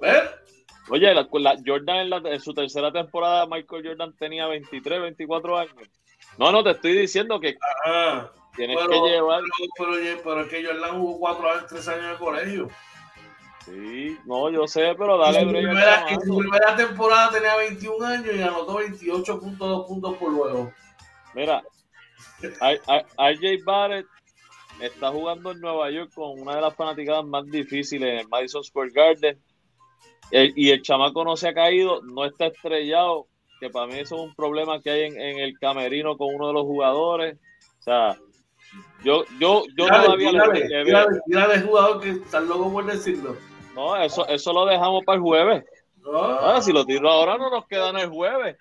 ¿Ver? Oye, la, Jordan en, su tercera temporada, Michael Jordan tenía 23, 24 años. No, no, te estoy diciendo que tienes que llevar. Pero, pero, es que Jordan jugó cuatro años, tres años de colegio. Sí, no, yo sé, pero dale en primera, en su primera temporada tenía 21 años y anotó 28.2 puntos por juego. Mira, RJ Barrett está jugando en Nueva York con una de las fanaticadas más difíciles en el Madison Square Garden. y el chamaco no se ha caído, no está estrellado, que para mí eso es un problema que hay en, el camerino con uno de los jugadores. O sea, yo, yo, yo todavía le, le, jugador que está loco por decirlo. No, eso, eso lo dejamos para el jueves. Ah, si lo tiro ahora no nos quedan el jueves.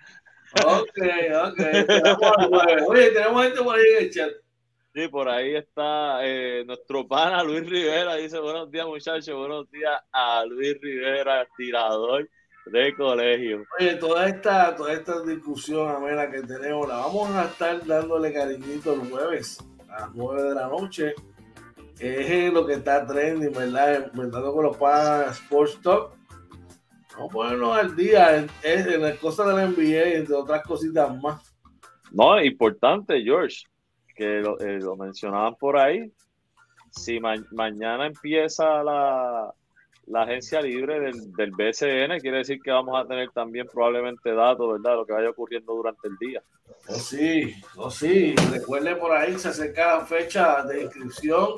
Ok, ok. Oye, tenemos gente por ahí en el chat. Sí, por ahí está eh, nuestro pana Luis Rivera. Dice: Buenos días, muchachos. Buenos días a Luis Rivera, tirador de colegio. Oye, toda esta, toda esta discusión amena que tenemos, la vamos a estar dándole cariñito el jueves a las 9 de la noche. es lo que está trending, ¿verdad? Inventando con los panas Sports Talk Vamos a ponernos al día en, en las cosas de la NBA, entre otras cositas más. No, importante, George, que lo, eh, mencionaban por ahí. Si mañana empieza la, la agencia libre del, del, BCN, quiere decir que vamos a tener también probablemente datos, ¿verdad? Lo que vaya ocurriendo durante el día. Oh, sí, oh, sí. Recuerde por ahí, se acerca la fecha de inscripción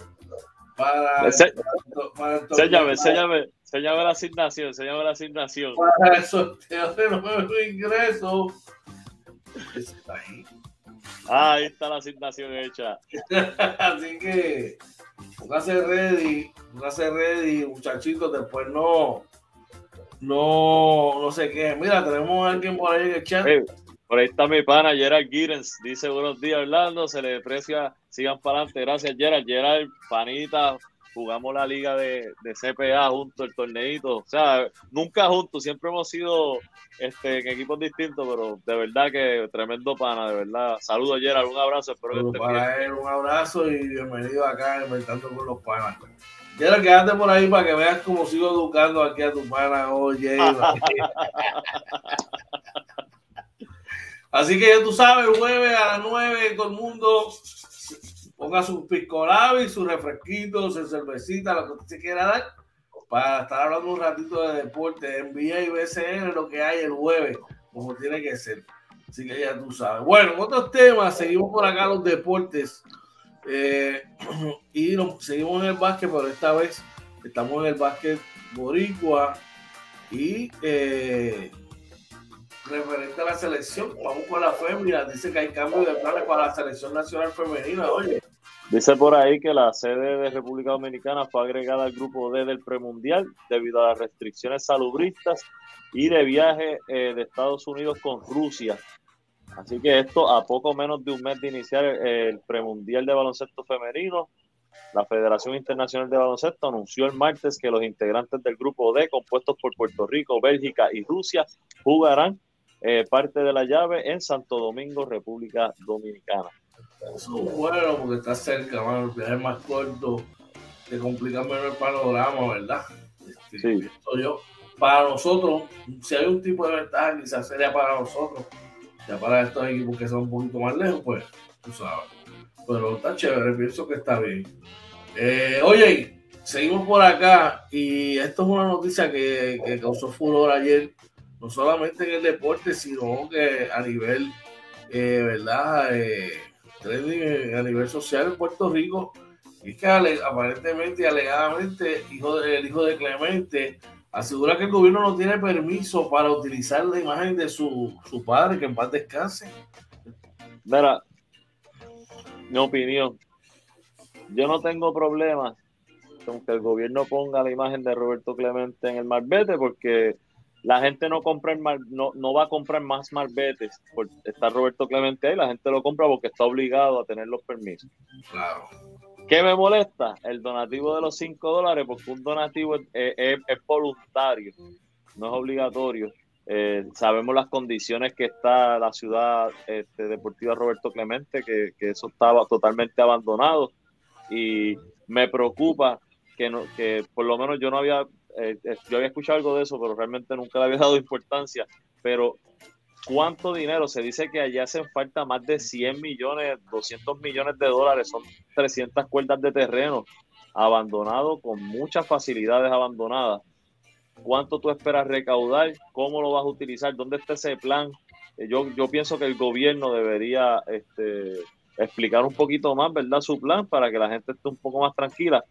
para. Enséñame, enséñame, enséñame la asignación, enséñame la asignación. Para el sorteo de nuevo ingreso. Ahí. Ah, ahí está la asignación hecha. Así que póngase ready, póngase ready, muchachitos, después no, no, no sé qué. Mira, tenemos a alguien por ahí en el chat. por ahí está mi pana Gerard Girens, dice buenos días Orlando, se le deprecia, sigan para adelante, gracias Gerard, Gerard, panita, jugamos la liga de, de CPA juntos, el torneito, o sea, nunca juntos, siempre hemos sido este, en equipos distintos, pero de verdad que tremendo pana, de verdad. Saludos, Gerard, un abrazo. Espero que para él, un abrazo y bienvenido acá inventando con los panas. Gerard, quédate por ahí para que veas cómo sigo educando aquí a tu pana, oye. Así que ya tú sabes, jueves a las 9, todo el mundo ponga su pisco y su refresquito, su cervecita, lo que usted se quiera dar, para estar hablando un ratito de deporte, NBA y BCN, lo que hay el jueves, como tiene que ser. Así que ya tú sabes. Bueno, otros temas, seguimos por acá los deportes. Eh, y seguimos en el básquet, pero esta vez estamos en el básquet boricua y eh, referente a la selección, vamos con la fémina, dice que hay cambio de planes para la selección nacional femenina, oye. Dice por ahí que la sede de República Dominicana fue agregada al grupo D del premundial debido a las restricciones salubristas y de viaje eh, de Estados Unidos con Rusia. Así que esto a poco menos de un mes de iniciar el premundial de baloncesto femenino, la Federación Internacional de Baloncesto anunció el martes que los integrantes del grupo D, compuestos por Puerto Rico, Bélgica y Rusia, jugarán eh, parte de la llave en Santo Domingo, República Dominicana. Eso es bueno porque está cerca, mano. El viaje más corto te complica menos el panorama, ¿verdad? Este, sí. Yo, para nosotros, si hay un tipo de ventaja, quizás sería para nosotros. Ya para estos equipos que son un poquito más lejos, pues, tú sabes. Pero está chévere, pienso que está bien. Eh, oye, seguimos por acá y esto es una noticia que, que causó furor ayer, no solamente en el deporte, sino que a nivel, eh, ¿verdad? Eh, a nivel social en Puerto Rico. Y que aparentemente y alegadamente hijo el hijo de Clemente asegura que el gobierno no tiene permiso para utilizar la imagen de su, su padre, que en paz descanse. Mira, mi opinión, yo no tengo problemas con que el gobierno ponga la imagen de Roberto Clemente en el marbete porque la gente no compra no, no va a comprar más marbetes por estar Roberto Clemente ahí, la gente lo compra porque está obligado a tener los permisos. Claro. ¿Qué me molesta? El donativo de los 5 dólares, porque un donativo es, voluntario, no es obligatorio. Eh, sabemos las condiciones que está la ciudad este, deportiva Roberto Clemente, que, que, eso estaba totalmente abandonado. Y me preocupa que, no, que por lo menos yo no había eh, eh, yo había escuchado algo de eso, pero realmente nunca le había dado importancia. Pero, ¿cuánto dinero? Se dice que allá hacen falta más de 100 millones, 200 millones de dólares, son 300 cuerdas de terreno abandonado, con muchas facilidades abandonadas. ¿Cuánto tú esperas recaudar? ¿Cómo lo vas a utilizar? ¿Dónde está ese plan? Eh, yo, yo pienso que el gobierno debería este, explicar un poquito más, ¿verdad? Su plan para que la gente esté un poco más tranquila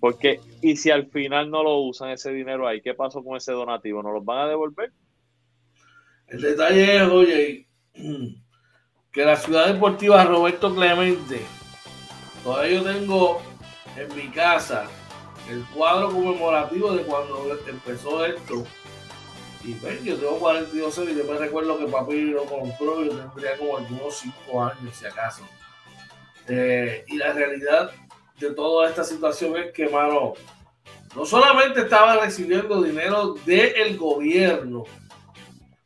porque, y si al final no lo usan ese dinero ahí, ¿qué pasó con ese donativo? ¿No los van a devolver? El detalle es, oye, que la ciudad deportiva Roberto Clemente, todavía yo tengo en mi casa el cuadro conmemorativo de cuando empezó esto. Y ven, yo tengo 42 años y yo me recuerdo que papi lo compró, yo tendría como algunos 5 años, si acaso. Eh, y la realidad de toda esta situación es que, mano, no solamente estaba recibiendo dinero del gobierno,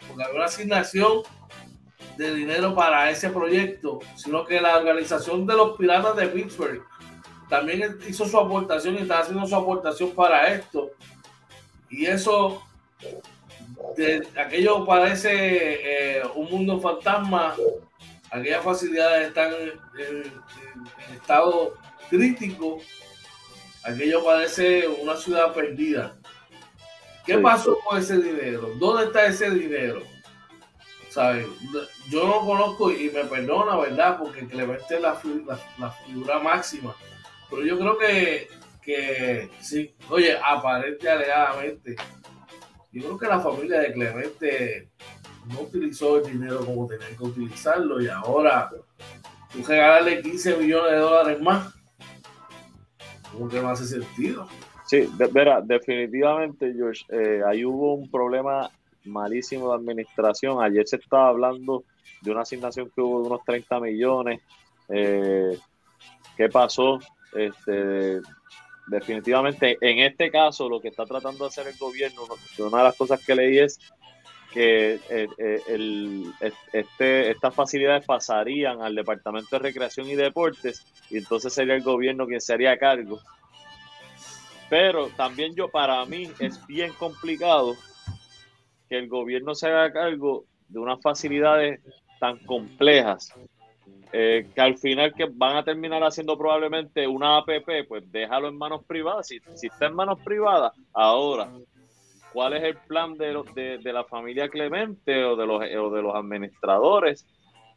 porque había una asignación de dinero para ese proyecto, sino que la organización de los piratas de Pittsburgh también hizo su aportación y está haciendo su aportación para esto. Y eso, de, aquello parece eh, un mundo fantasma, aquellas facilidades están en estado crítico, aquello parece una ciudad perdida. ¿Qué pasó con ese dinero? ¿Dónde está ese dinero? ¿Sabes? Yo no conozco y me perdona, ¿verdad? Porque Clemente es la, la, figura máxima. Pero yo creo que, que sí, oye, aparente alegadamente, yo creo que la familia de Clemente no utilizó el dinero como tenía que utilizarlo y ahora tú regalarle 15 millones de dólares más ¿Cómo que hace sentido? Sí, verá, definitivamente, George, eh, ahí hubo un problema malísimo de administración. Ayer se estaba hablando de una asignación que hubo de unos 30 millones. Eh, ¿Qué pasó? Este, definitivamente, en este caso, lo que está tratando de hacer el gobierno, una de las cosas que leí es que eh, el, este, estas facilidades pasarían al Departamento de Recreación y Deportes y entonces sería el gobierno quien se haría cargo. Pero también yo, para mí, es bien complicado que el gobierno se haga cargo de unas facilidades tan complejas eh, que al final que van a terminar haciendo probablemente una APP, pues déjalo en manos privadas. Si, si está en manos privadas, ahora cuál es el plan de, de, la familia Clemente o de, los, de los administradores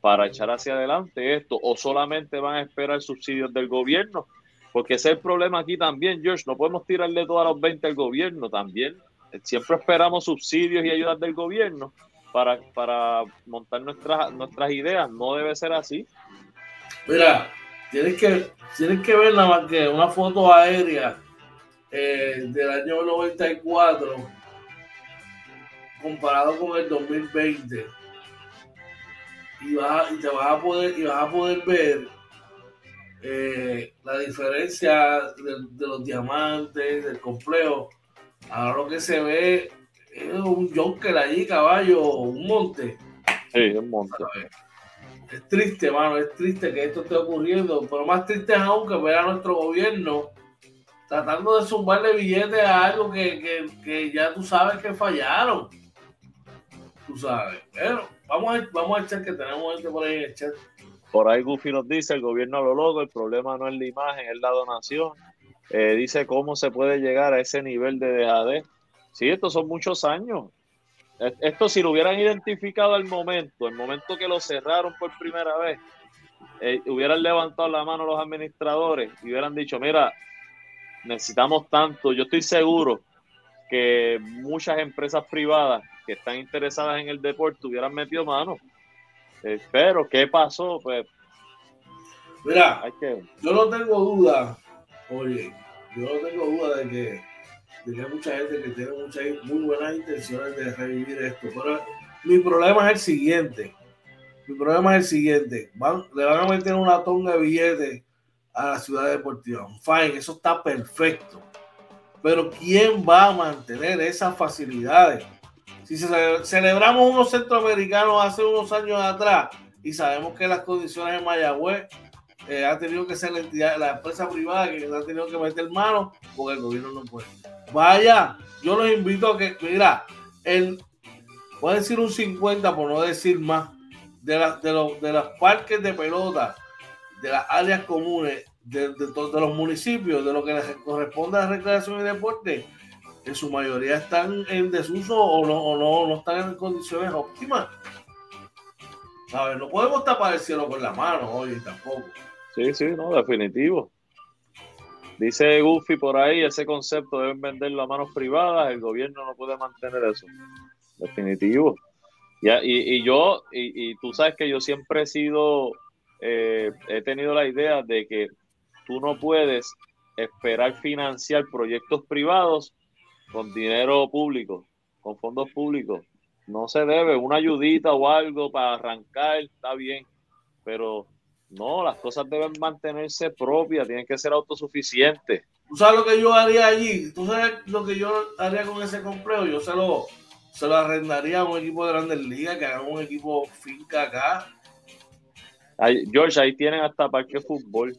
para echar hacia adelante esto, o solamente van a esperar subsidios del gobierno, porque ese es el problema aquí también, George, no podemos tirarle todos los 20 al gobierno también, siempre esperamos subsidios y ayudas del gobierno para, para montar nuestras, nuestras ideas, no debe ser así. Mira, tienes que, tienes que ver nada más que una foto aérea eh, del año 94 comparado con el 2020 y, vas, y te vas a poder y vas a poder ver eh, la diferencia de, los diamantes del complejo. Ahora lo que se ve es un Jonker allí caballo un monte. Sí un monte. Es triste mano es triste que esto esté ocurriendo pero más triste es aún que ver a nuestro gobierno tratando de sumarle billetes a algo que, que, que ya tú sabes que fallaron Pero vamos a, vamos a echar que tenemos gente por ahí en el chat. Por ahí Goofy nos dice, el gobierno lo loco, el problema no es la imagen, es la donación. Eh, dice cómo se puede llegar a ese nivel de dejadez. Sí, estos son muchos años. Esto si lo hubieran identificado al momento, el momento que lo cerraron por primera vez, eh, hubieran levantado la mano los administradores y hubieran dicho, mira, necesitamos tanto. Yo estoy seguro que muchas empresas privadas que están interesadas en el deporte hubieran metido mano. Eh, pero, ¿qué pasó? Pues. Mira, yo no tengo duda, oye, yo no tengo duda de que de que hay mucha gente que tiene muchas, muy buenas intenciones de revivir esto. Pero mi problema es el siguiente. Mi problema es el siguiente. le van a meter una tonga de billetes a la ciudad deportiva. Fine, eso está perfecto. Pero ¿quién va a mantener esas facilidades? Si celebramos unos centroamericanos hace unos años atrás y sabemos que las condiciones en Mayagüez eh, ha tenido que ser la, entidad, la empresa privada que ha tenido que meter mano porque el gobierno no puede. Vaya, yo los invito a que, mira, el, voy decir un 50 por no decir más, de, de, los, de los parques de pelota, de las áreas comunes, de, de, los municipios, de lo que les corresponde a recreación y deporte, en su mayoría están en desuso o no, o no, no están en condiciones óptimas. ¿Sabes? No podemos tapar el cielo con la mano hoy tampoco. Sí, sí, no, definitivo. Dice Goofy por ahí, ese concepto deben venderlo a manos privadas, el gobierno no puede mantener eso. Definitivo. Y, y, yo, y, y, tú sabes que yo siempre he sido, eh, he tenido la idea de que tú no puedes esperar financiar proyectos privados con dinero público, con fondos públicos. No se debe, una ayudita o algo para arrancar, está bien, pero no, las cosas deben mantenerse propias, tienen que ser autosuficientes. ¿Tú sabes lo que yo haría allí? ¿Tú sabes lo que yo haría con ese complejo? Yo se lo, se lo arrendaría a un equipo de grandes ligas, que haga un equipo finca acá. George, ahí tienen hasta parque de fútbol.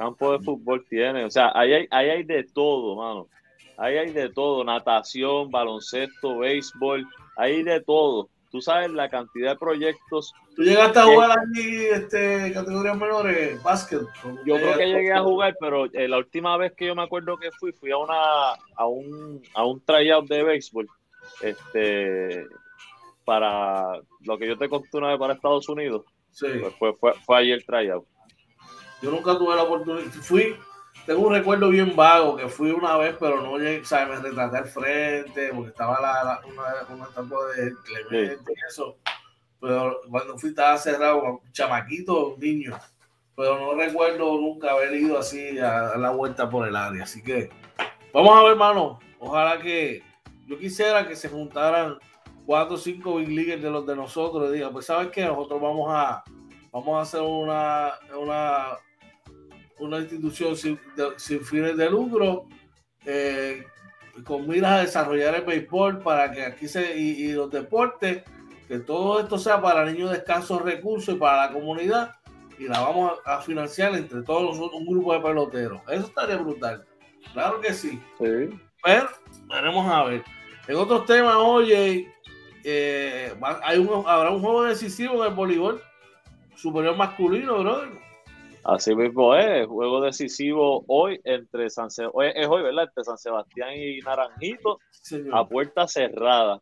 Campo de fútbol tienen. O sea, ahí hay, ahí hay de todo, mano. Ahí hay de todo. Natación, baloncesto, béisbol. Ahí hay de todo tú sabes la cantidad de proyectos. ¿Tú llegaste a jugar aquí este, categorías menores, básquet? Yo creo que llegué a jugar, pero eh, la última vez que yo me acuerdo que fui, fui a una a un, a un tryout de béisbol. Este para lo que yo te conté una vez para Estados Unidos. Sí. Pues fue, fue, fue allí el tryout. Yo nunca tuve la oportunidad. Fui, tengo un recuerdo bien vago que fui una vez, pero no llegué, o me retraté al frente porque estaba la, una, una estatua de Clemente y eso. Pero cuando fui estaba cerrado chamaquito, niño. Pero no recuerdo nunca haber ido así a, la vuelta por el área. Así que vamos a ver, hermano. Ojalá que yo quisiera que se juntaran cuatro o cinco big leaguers de los de nosotros y digan, pues sabes que nosotros vamos a vamos a hacer una, una una institución sin, fines de lucro eh, con miras a desarrollar el béisbol para que aquí se y, los deportes, que todo esto sea para niños de escasos recursos y para la comunidad y la vamos a, financiar entre todos nosotros, un grupo de peloteros. Eso estaría brutal. Claro que sí. Pero veremos a ver. En otros temas, oye, eh, hay un, habrá un juego decisivo en el voleibol superior masculino, brother. Así mismo es, juego decisivo hoy entre San Sebastián, es hoy, ¿verdad? Entre San Sebastián y Naranjito, a puerta cerrada.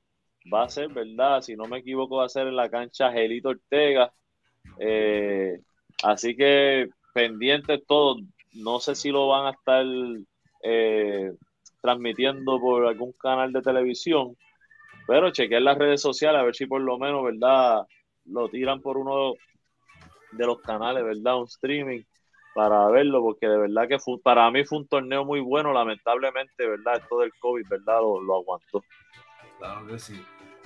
Va a ser, ¿verdad? Si no me equivoco, va a ser en la cancha Gelito Ortega. Eh, así que pendientes todos. No sé si lo van a estar eh, transmitiendo por algún canal de televisión, pero chequear las redes sociales a ver si por lo menos, ¿verdad? Lo tiran por uno de los canales, ¿verdad? Un streaming para verlo, porque de verdad que fue, para mí fue un torneo muy bueno, lamentablemente, ¿verdad? Esto del COVID, ¿verdad? Lo, aguantó. Claro que sí.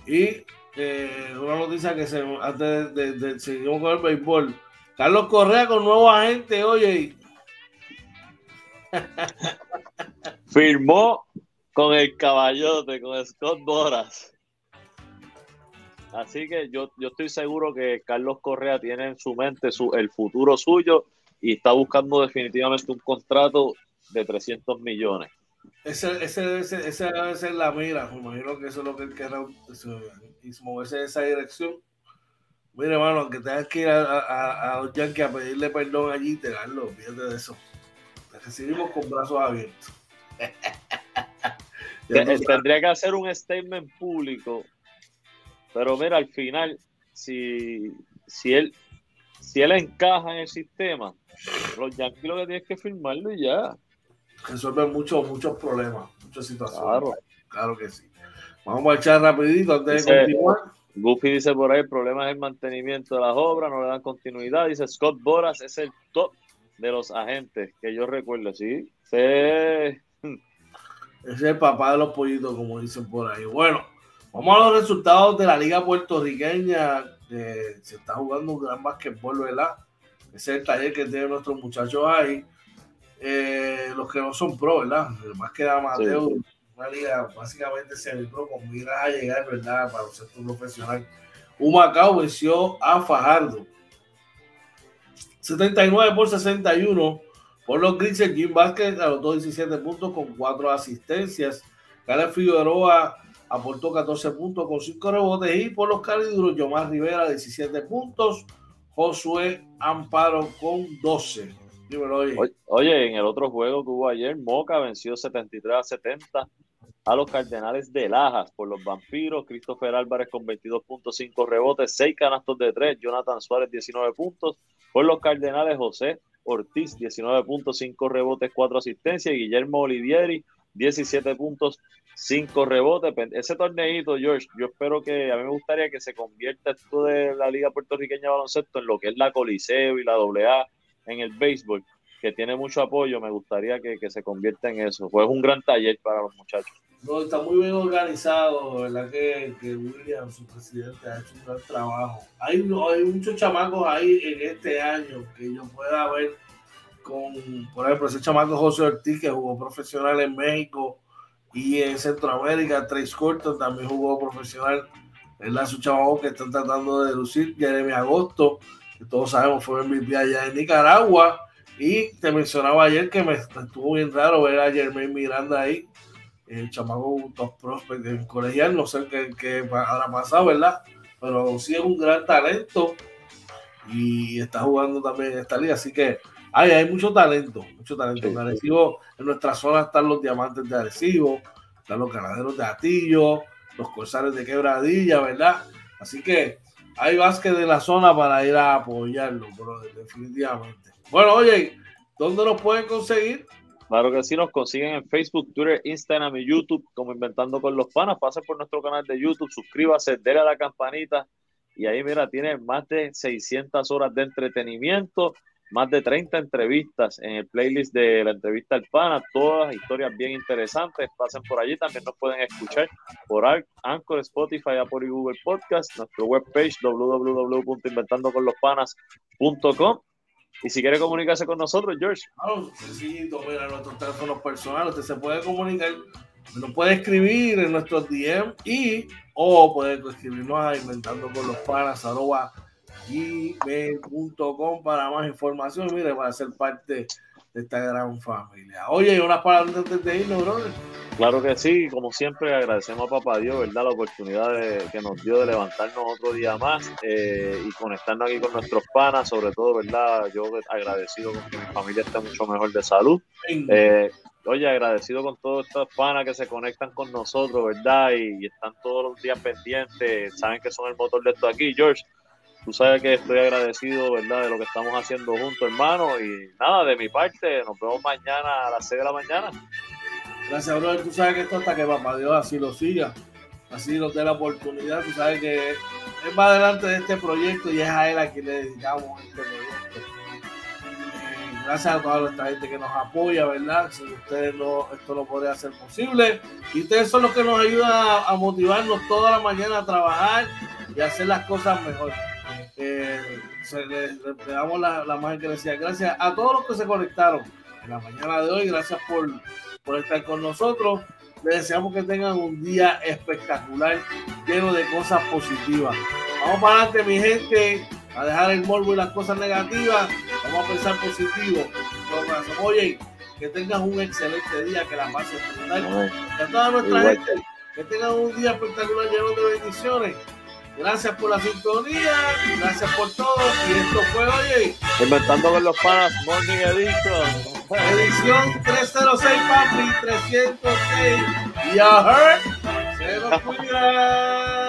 Y eh, una noticia que se, antes de, de, seguimos con el béisbol, Carlos Correa con nuevo agente, oye. Firmó con el caballote, con Scott Boras. Así que yo, yo estoy seguro que Carlos Correa tiene en su mente su, el futuro suyo y está buscando definitivamente un contrato de 300 millones. Ese, ese, ese, esa debe ser la mira. Me imagino que eso es lo que él quiere y moverse en esa dirección. Mire, hermano, aunque tengas que ir a, a, a, los Yankees a pedirle perdón allí, te darlo, fíjate de eso. Te recibimos con brazos abiertos. Tendría que hacer un statement público pero mira, al final, si, si él si él encaja en el sistema, los Yankees lo que tienes que firmarlo y ya. Resuelve muchos, muchos problemas, muchas situaciones. Claro. claro que sí. Vamos a echar rapidito antes de continuar. Goofy dice por ahí, el problema es el mantenimiento de las obras, no le dan continuidad. Dice Scott Boras es el top de los agentes, que yo recuerdo, sí. es el papá de los pollitos, como dicen por ahí. Bueno, vamos a los resultados de la liga puertorriqueña. se está jugando un gran basquetbol, ¿verdad? Ese es el taller que tienen nuestros muchachos ahí. Eh, los que no son pro, ¿verdad? Más que amateur, una liga básicamente semi-pro con miras a llegar, ¿verdad? Para los sector profesional. Humacao venció a Fajardo. 79 por 61 por los Grises. Jim Vázquez anotó 17 puntos con 4 asistencias. Caleb Figueroa aportó 14 puntos con 5 rebotes. Y por los caliduros, Yomar Rivera 17 puntos. Josué Amparo con 12. oye. oye, en el otro juego que hubo ayer, Moca venció 73 a 70 a los Cardenales de Lajas por los Vampiros. Christopher Álvarez con 22.5 rebotes, 6 canastos de 3. Jonathan Suárez 19 puntos. Por los Cardenales, José Ortiz 19.5 rebotes, 4 asistencias. Y Guillermo Olivieri 17 puntos, 5 rebotes. Ese torneito, George, yo espero que a mí me gustaría que se convierta esto de la Liga Puertorriqueña de Baloncesto en lo que es la Coliseo y la AA en el béisbol, que tiene mucho apoyo. Me gustaría que, que se convierta en eso. Pues es un gran taller para los muchachos. No, está muy bien organizado, ¿verdad? Que, que William, su presidente, ha hecho un gran trabajo. Hay, hay muchos chamacos ahí en este año que yo pueda ver con, por ejemplo, ese chamaco José Ortiz, que jugó profesional en México y en Centroamérica, Trace Corton también jugó profesional, ¿verdad? Su chamaco que están tratando de lucir, Jeremy Agosto, que todos sabemos fue MVP allá en Nicaragua. Y te mencionaba ayer que me, estuvo bien raro ver a Jermaine Miranda ahí el chamaco top prospect en colegial, no sé qué, qué habrá pasado, ¿verdad? Pero sí es un gran talento y está jugando también en esta liga, así que hay, hay mucho talento, mucho talento. En Arecibo, en nuestra zona están los diamantes de Arecibo, están los ganaderos de Atillo, los corsarios de Quebradilla, ¿verdad? Así que hay básquet de la zona para ir a apoyarlo, pero definitivamente. Bueno, oye, ¿dónde nos pueden conseguir? Claro que sí, nos consiguen en Facebook, Twitter, Instagram y YouTube como Inventando con los Panas. Pasen por nuestro canal de YouTube, suscríbase, denle a la campanita y ahí, mira, tiene más de 600 horas de entretenimiento, más de 30 entrevistas en el playlist de la entrevista al Pana, todas historias bien interesantes. Pasen por allí, también nos pueden escuchar por Anchor, Spotify, Apple y Google Podcast, nuestro webpage www.inventandoconlospanas.com y si quiere comunicarse con nosotros, George. Claro, sencillito, mira, nuestros teléfonos personales, usted se puede comunicar, nos puede escribir en nuestros DM y o puede escribirnos a inventando con los panas arroba gmail.com para más información, mire, para ser parte de esta gran familia. Oye, unas palabras antes de irnos, brother. Claro que sí, como siempre agradecemos a Papá Dios, ¿verdad? La oportunidad que nos dio de levantarnos otro día más eh, y conectarnos aquí con nuestros panas, sobre todo, ¿verdad? Yo agradecido con que mi familia esté mucho mejor de salud. Eh, oye, agradecido con todos estos panas que se conectan con nosotros, ¿verdad? Y, y, están todos los días pendientes, saben que son el motor de esto aquí, George. Tú sabes que estoy agradecido, ¿verdad? De lo que estamos haciendo juntos, hermano. Y nada, de mi parte, nos vemos mañana a las 6 de la mañana. Gracias, brother. Tú sabes que esto hasta que papá Dios así lo siga, así nos dé la oportunidad. Tú sabes que él va adelante de este proyecto y es a él a quien le dedicamos este proyecto. Eh, gracias a toda nuestra gente que nos apoya, ¿verdad? Sin ustedes no, esto no podría ser posible. Y ustedes son los que nos ayudan a, motivarnos toda la mañana a trabajar y hacer las cosas mejor. Eh, le, damos la, la más decía Gracias a todos los que se conectaron en la mañana de hoy. Gracias por, por estar con nosotros. Les deseamos que tengan un día espectacular, lleno de cosas positivas. Vamos para adelante, mi gente, a dejar el morbo y las cosas negativas. Vamos a pensar positivo. Oye, que tengan un excelente día, que la pasen a toda nuestra gente, que tengan un día espectacular, lleno de bendiciones. Gracias por la sintonía, gracias por todo. Y esto fue, oye. Inventando con los panas, Morning Edition. Edición 306, papi, 306. Ya heard. Se nos cuida.